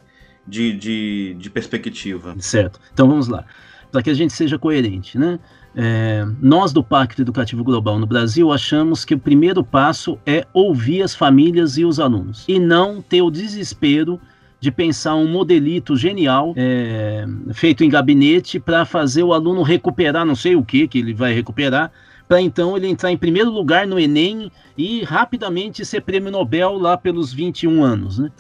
de, de, de perspectiva? Certo. Então vamos lá. Para que a gente seja coerente, né? É, nós do Pacto Educativo Global no Brasil achamos que o primeiro passo é ouvir as famílias e os alunos e não ter o desespero de pensar um modelito genial é, feito em gabinete para fazer o aluno recuperar não sei o que que ele vai recuperar para então ele entrar em primeiro lugar no Enem e rapidamente ser prêmio Nobel lá pelos 21 anos, né?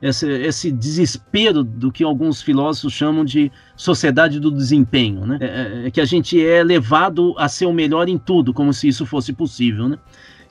Esse, esse desespero do que alguns filósofos chamam de sociedade do desempenho, né? É, é, é, que a gente é levado a ser o melhor em tudo, como se isso fosse possível, né?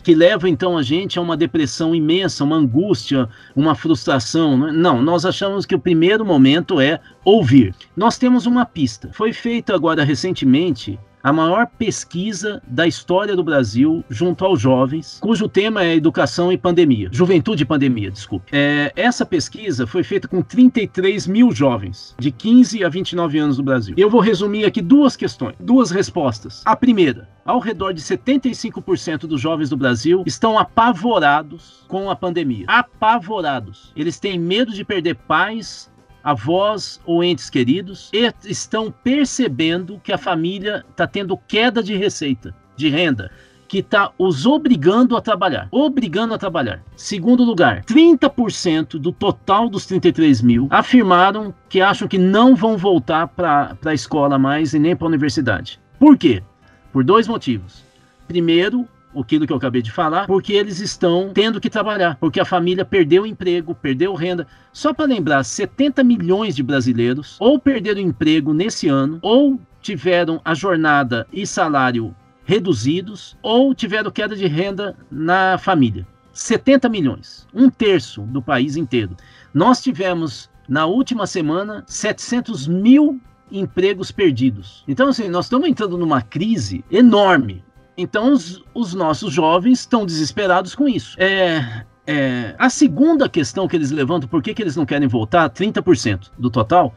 que leva então a gente a uma depressão imensa, uma angústia, uma frustração. Né? Não, nós achamos que o primeiro momento é ouvir. Nós temos uma pista. Foi feita agora recentemente a maior pesquisa da história do Brasil junto aos jovens, cujo tema é educação e pandemia. Juventude e pandemia, desculpe. É, essa pesquisa foi feita com 33 mil jovens, de 15 a 29 anos do Brasil. Eu vou resumir aqui duas questões, duas respostas. A primeira, ao redor de 75% dos jovens do Brasil estão apavorados com a pandemia. Apavorados. Eles têm medo de perder pais, avós ou entes queridos estão percebendo que a família está tendo queda de receita, de renda, que está os obrigando a trabalhar. Obrigando a trabalhar. Segundo lugar, 30% do total dos 33 mil afirmaram que acham que não vão voltar para a escola mais e nem para a universidade. Por quê? Por dois motivos. Primeiro, aquilo que eu acabei de falar, porque eles estão tendo que trabalhar, porque a família perdeu emprego, perdeu renda. Só para lembrar, 70 milhões de brasileiros ou perderam emprego nesse ano, ou tiveram a jornada e salário reduzidos, ou tiveram queda de renda na família. 70 milhões, um terço do país inteiro. Nós tivemos na última semana 700 mil empregos perdidos. Então, assim, nós estamos entrando numa crise enorme então os, os nossos jovens estão desesperados com isso. É, é, a segunda questão que eles levantam, por que, que eles não querem voltar, 30% do total,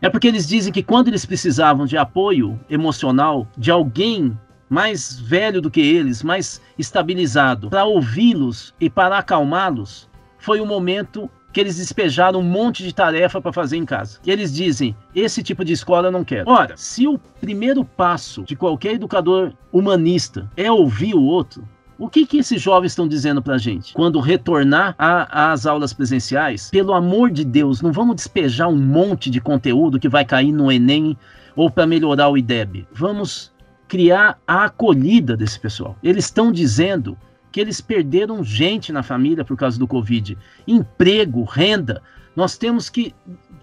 é porque eles dizem que quando eles precisavam de apoio emocional de alguém mais velho do que eles, mais estabilizado, para ouvi-los e para acalmá-los, foi o momento que eles despejaram um monte de tarefa para fazer em casa. E eles dizem: esse tipo de escola eu não quero. Ora, se o primeiro passo de qualquer educador humanista é ouvir o outro, o que, que esses jovens estão dizendo para a gente? Quando retornar às aulas presenciais, pelo amor de Deus, não vamos despejar um monte de conteúdo que vai cair no Enem ou para melhorar o IDEB. Vamos criar a acolhida desse pessoal. Eles estão dizendo que eles perderam gente na família por causa do Covid, emprego, renda. Nós temos que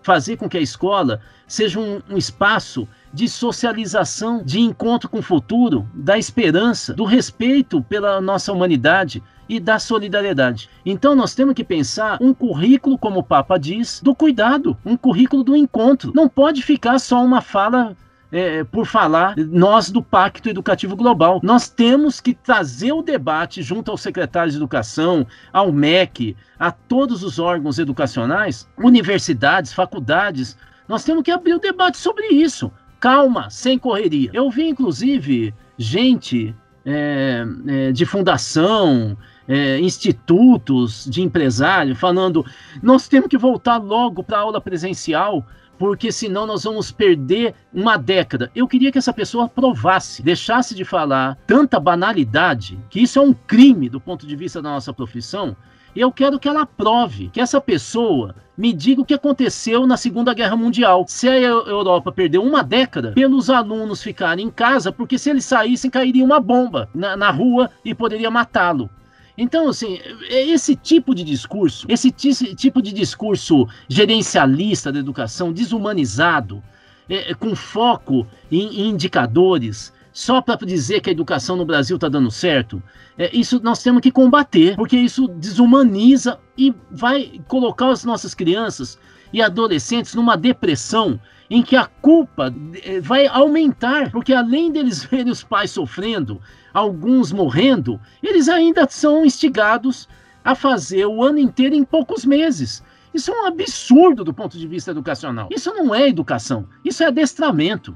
fazer com que a escola seja um, um, espaço de socialização, de encontro com o futuro, da esperança, do respeito pela nossa humanidade e da solidariedade. Então nós temos que pensar um currículo, como o Papa diz, do cuidado, um currículo do encontro. Não pode ficar só uma fala é, por falar, nós do Pacto Educativo Global. Nós temos que trazer o debate junto ao secretário de Educação, ao MEC, a todos os órgãos educacionais, universidades, faculdades. Nós temos que abrir o debate sobre isso. Calma, sem correria. Eu vi, inclusive, gente é, é, de fundação, é, institutos de empresário falando: nós temos que voltar logo para a aula presencial porque senão nós vamos perder uma década. Eu queria que essa pessoa provasse, deixasse de falar tanta banalidade, que isso é um crime do ponto de vista da nossa profissão. E eu quero que ela prove que essa pessoa me diga o que aconteceu na Segunda Guerra Mundial. Se a Europa perdeu uma década pelos alunos ficarem em casa, porque se eles saíssem, cairia uma bomba na, na rua e poderia matá-lo. Então, assim, é esse tipo de discurso, esse tipo de discurso gerencialista da educação, desumanizado, é, é, com foco em, em indicadores, só para dizer que a educação no Brasil está dando certo, é, isso nós temos que combater, porque isso desumaniza e vai colocar as nossas crianças e adolescentes numa depressão em que a culpa eh, vai aumentar, porque além deles verem os pais sofrendo, alguns morrendo, eles ainda são instigados a fazer o ano inteiro em poucos meses. Isso é um absurdo do ponto de vista educacional. Isso não é educação, isso é adestramento.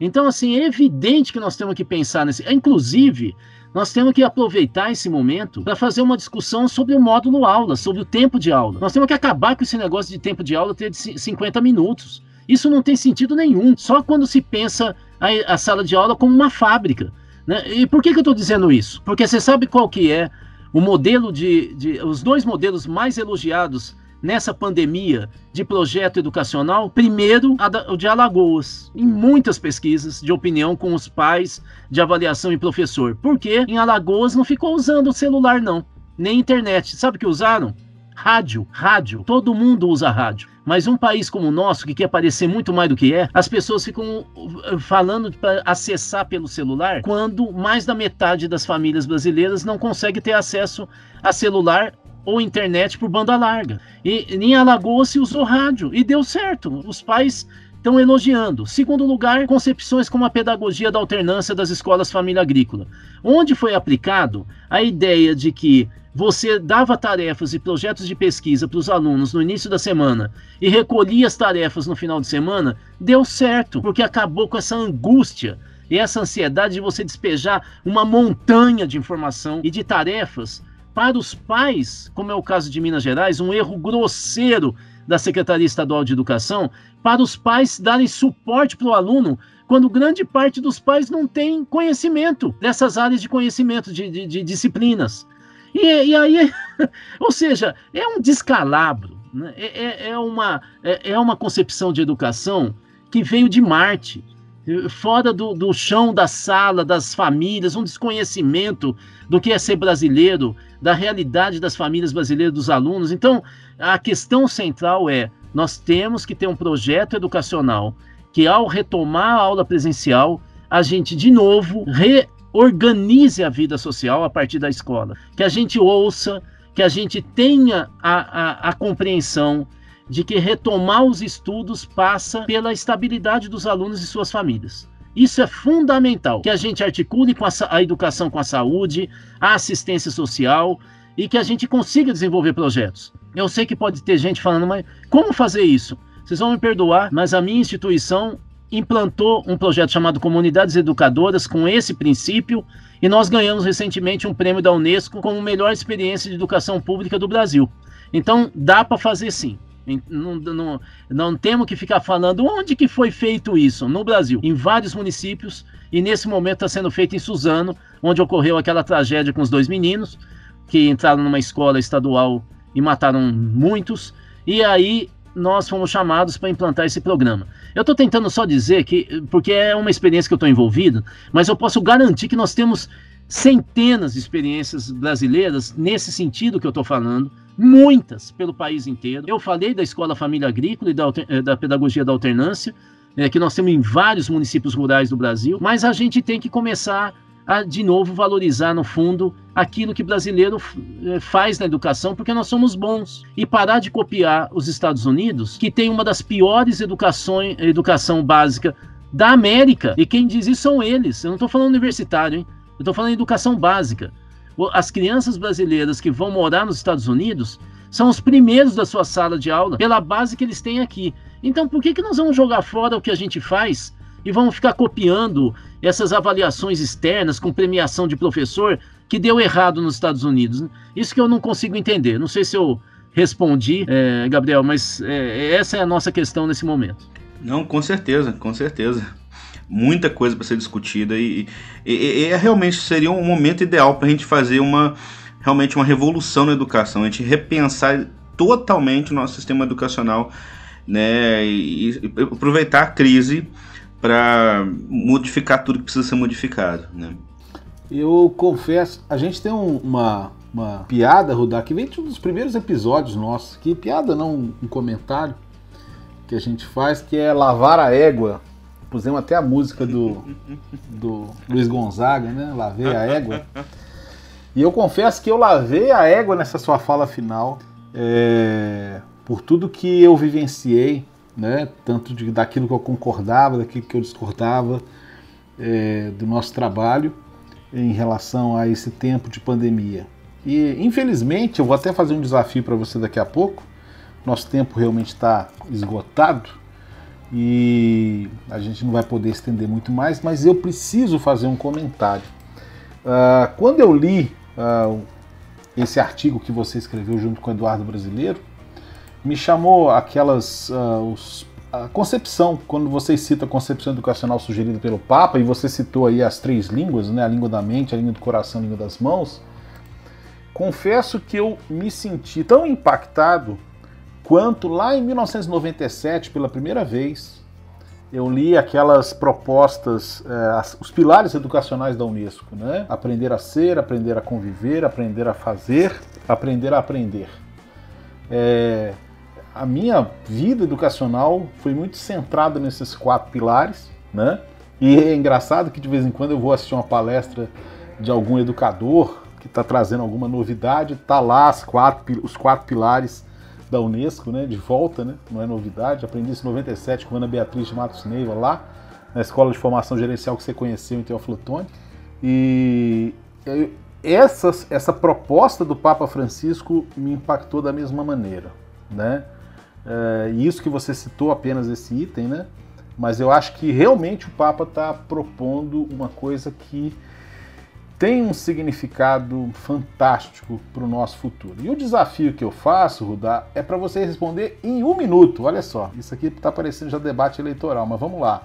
Então, assim, é evidente que nós temos que pensar nesse. Inclusive, nós temos que aproveitar esse momento para fazer uma discussão sobre o módulo aula, sobre o tempo de aula. Nós temos que acabar com esse negócio de tempo de aula ter de 50 minutos. Isso não tem sentido nenhum. Só quando se pensa a, a sala de aula como uma fábrica. Né? E por que, que eu estou dizendo isso? Porque você sabe qual que é o modelo de, de os dois modelos mais elogiados nessa pandemia de projeto educacional? Primeiro, o de Alagoas, em muitas pesquisas de opinião com os pais de avaliação e professor. Porque em Alagoas não ficou usando o celular, não, nem internet. Sabe o que usaram? Rádio, rádio. Todo mundo usa rádio. Mas um país como o nosso, que quer parecer muito mais do que é, as pessoas ficam uh, falando para acessar pelo celular, quando mais da metade das famílias brasileiras não consegue ter acesso a celular ou internet por banda larga. E em Alagoas se usou rádio e deu certo. Os pais estão elogiando. Segundo lugar, concepções como a pedagogia da alternância das escolas família agrícola, onde foi aplicado a ideia de que você dava tarefas e projetos de pesquisa para os alunos no início da semana e recolhia as tarefas no final de semana, deu certo, porque acabou com essa angústia e essa ansiedade de você despejar uma montanha de informação e de tarefas para os pais, como é o caso de Minas Gerais, um erro grosseiro da Secretaria Estadual de Educação, para os pais darem suporte para o aluno quando grande parte dos pais não tem conhecimento dessas áreas de conhecimento, de, de, de disciplinas. E, e aí, ou seja, é um descalabro, né? é, é, é, uma, é, é uma concepção de educação que veio de Marte, fora do, do chão da sala, das famílias, um desconhecimento do que é ser brasileiro, da realidade das famílias brasileiras, dos alunos. Então, a questão central é: nós temos que ter um projeto educacional que, ao retomar a aula presencial, a gente de novo re organize a vida social a partir da escola. Que a gente ouça, que a gente tenha a, a, a compreensão de que retomar os estudos passa pela estabilidade dos alunos e suas famílias. Isso é fundamental, que a gente articule com a, a, educação com a saúde, a assistência social e que a gente consiga desenvolver projetos. Eu sei que pode ter gente falando, mas como fazer isso? Vocês vão me perdoar, mas a minha instituição implantou um projeto chamado Comunidades Educadoras com esse princípio e nós ganhamos recentemente um prêmio da Unesco como melhor experiência de educação pública do Brasil. Então dá para fazer sim. Não, não, não, temos que ficar falando onde que foi feito isso no Brasil, em vários municípios, e nesse momento está sendo feito em Suzano, onde ocorreu aquela tragédia com os dois meninos que entraram numa escola estadual e mataram muitos. E aí nós fomos chamados para implantar esse programa. Eu estou tentando só dizer que, porque é uma experiência que eu estou envolvido, mas eu posso garantir que nós temos centenas de experiências brasileiras nesse sentido que eu estou falando, muitas pelo país inteiro. Eu falei da Escola Família Agrícola e da, eh, da Pedagogia da Alternância, é, que nós temos em vários municípios rurais do Brasil, mas a gente tem que começar a, de novo, valorizar, no fundo, aquilo que brasileiro eh, faz na educação, porque nós somos bons. E parar de copiar os Estados Unidos, que tem uma das piores educações, educação básica da América. E quem diz isso são eles. Eu não estou falando universitário, hein? Eu estou falando educação básica. As crianças brasileiras que vão morar nos Estados Unidos são os primeiros da sua sala de aula, pela base que eles têm aqui. Então, por que, que nós vamos jogar fora o que a gente faz e vamos ficar copiando essas avaliações externas com premiação de professor que deu errado nos Estados Unidos. Isso que eu não consigo entender. Não sei se eu respondi, é, Gabriel, mas é, essa é a nossa questão nesse momento. Não, com certeza, com certeza. Muita coisa para ser discutida e, e, e, e, realmente seria um momento ideal para a gente fazer uma realmente uma revolução na educação, a gente repensar totalmente o nosso sistema educacional, né, e, aproveitar a crise para modificar tudo que precisa ser modificado, né. Eu confesso, a gente tem um, uma, uma piada, Rudá, que vem de um dos primeiros episódios nossos, que piada não um comentário que a gente faz, que é lavar a égua. Pusemos até a música do, do Luiz Gonzaga, né? Lavei a égua. E eu confesso que eu lavei a égua nessa sua fala final, é, por tudo que eu vivenciei, né? Tanto de, daquilo que eu concordava, daquilo que eu discordava é, do nosso trabalho em relação a esse tempo de pandemia. E infelizmente, eu vou até fazer um desafio para você daqui a pouco. Nosso tempo realmente está esgotado e a gente não vai poder estender muito mais, mas eu preciso fazer um comentário. Uh, quando eu li uh, esse artigo que você escreveu junto com o Eduardo Brasileiro, me chamou aquelas uh, os, a concepção, quando você cita a concepção educacional sugerida pelo Papa, e você citou aí as três línguas, né, a língua da mente, a língua do coração, a língua das mãos, confesso que eu me senti tão impactado quanto lá em 1997, pela primeira vez, eu li aquelas propostas, eh, as, os pilares educacionais da Unesco, né? Aprender a ser, aprender a conviver, aprender a fazer, aprender a aprender. É, a minha vida educacional foi muito centrada nesses quatro pilares, né? E é engraçado que de vez em quando eu vou assistir uma palestra de algum educador que está trazendo alguma novidade, tá lá quatro, os quatro pilares da Unesco, né? De volta, né? Não é novidade. Aprendi isso em 97 com Ana Beatriz Matos Neiva lá na escola de formação gerencial que você conheceu em Teoflotone. E essa, essa proposta do Papa Francisco me impactou da mesma maneira, né? É, isso que você citou apenas esse item, né? Mas eu acho que realmente o Papa está propondo uma coisa que tem um significado fantástico para o nosso futuro. E o desafio que eu faço, Rudá, é para você responder em um minuto. Olha só, isso aqui está parecendo já debate eleitoral, mas vamos lá.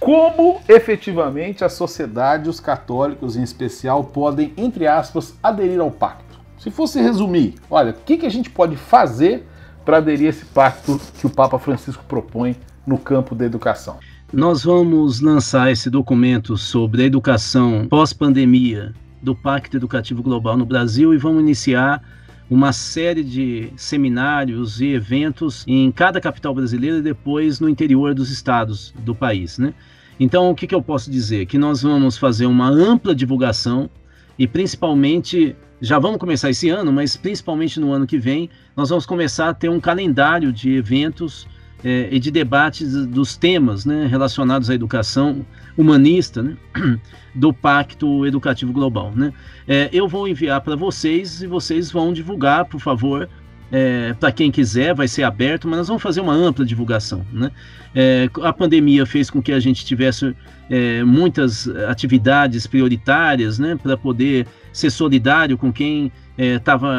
Como efetivamente a sociedade, os católicos em especial, podem, entre aspas, aderir ao pacto? Se fosse resumir, olha, o que, que a gente pode fazer para aderir a esse pacto que o Papa Francisco propõe no campo da educação? Nós vamos lançar esse documento sobre a educação pós-pandemia do Pacto Educativo Global no Brasil e vamos iniciar uma série de seminários e eventos em cada capital brasileira e depois no interior dos estados do país, né? Então, o que, que eu posso dizer? Que nós vamos fazer uma ampla divulgação e principalmente já vamos começar esse ano, mas principalmente no ano que vem, nós vamos começar a ter um calendário de eventos é, e de debates dos temas né, relacionados à educação humanista né, do Pacto Educativo Global. Né? É, eu vou enviar para vocês e vocês vão divulgar, por favor, é, para quem quiser, vai ser aberto, mas nós vamos fazer uma ampla divulgação. Né? É, a pandemia fez com que a gente tivesse é, muitas atividades prioritárias né, para poder ser solidário com quem estava.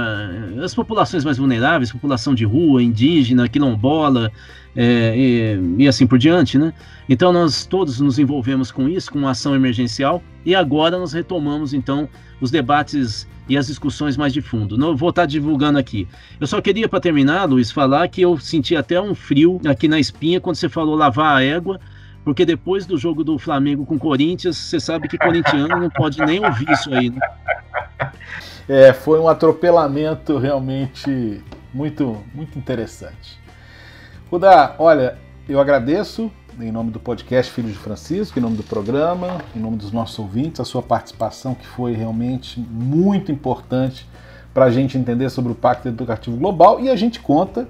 É, as populações mais vulneráveis, população de rua, indígena, quilombola, é, e, e, assim por diante, né? Então nós todos nos envolvemos com isso, com ação emergencial, e agora nós retomamos então os debates e as discussões mais de fundo. Não vou estar divulgando aqui. Eu só queria para terminar, Luiz, falar que eu senti até um frio aqui na espinha quando você falou lavar a égua, porque depois do jogo do Flamengo com Corinthians, você sabe que corintiano não pode nem ouvir isso aí, né? É, foi um atropelamento realmente muito, muito interessante. Rudá, olha, eu agradeço em nome do podcast Filho de Francisco, em nome do programa, em nome dos nossos ouvintes, a sua participação que foi realmente muito importante para a gente entender sobre o Pacto Educativo Global e a gente conta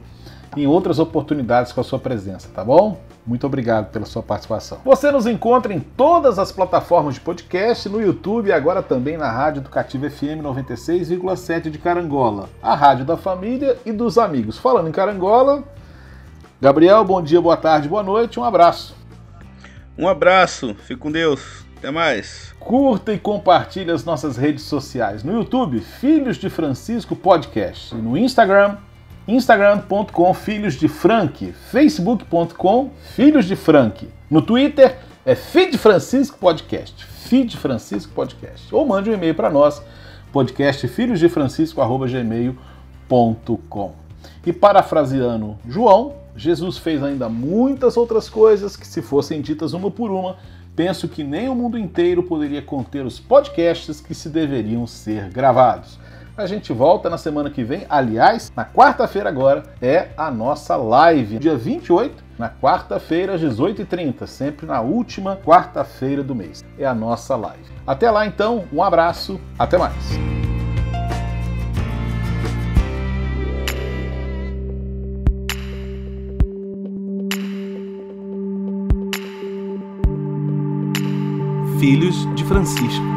em outras oportunidades com a sua presença, tá bom? Muito obrigado pela sua participação. Você nos encontra em todas as plataformas de podcast, no YouTube e agora também na Rádio Educativa FM 96,7 de Carangola, a rádio da família e dos amigos. Falando em Carangola, Gabriel, bom dia, boa tarde, boa noite, um abraço. Um abraço, fique com Deus. Até mais. Curta e compartilhe as nossas redes sociais. No YouTube, Filhos de Francisco Podcast. E no Instagram, instagram.com Filhos de Frank. facebook.com Filhos de Frank. No Twitter, é Feed Francisco Podcast. Feed Francisco Podcast. Ou mande um e-mail para nós, podcastfilhosdefrancisco.gmail.com. E parafraseando João, Jesus fez ainda muitas outras coisas que, se fossem ditas uma por uma, penso que nem o mundo inteiro poderia conter os podcasts que se deveriam ser gravados. A gente volta na semana que vem. Aliás, na quarta-feira agora é a nossa live, dia 28, na quarta-feira às 18h30, sempre na última quarta-feira do mês. É a nossa live. Até lá então, um abraço, até mais. Filhos de Francisco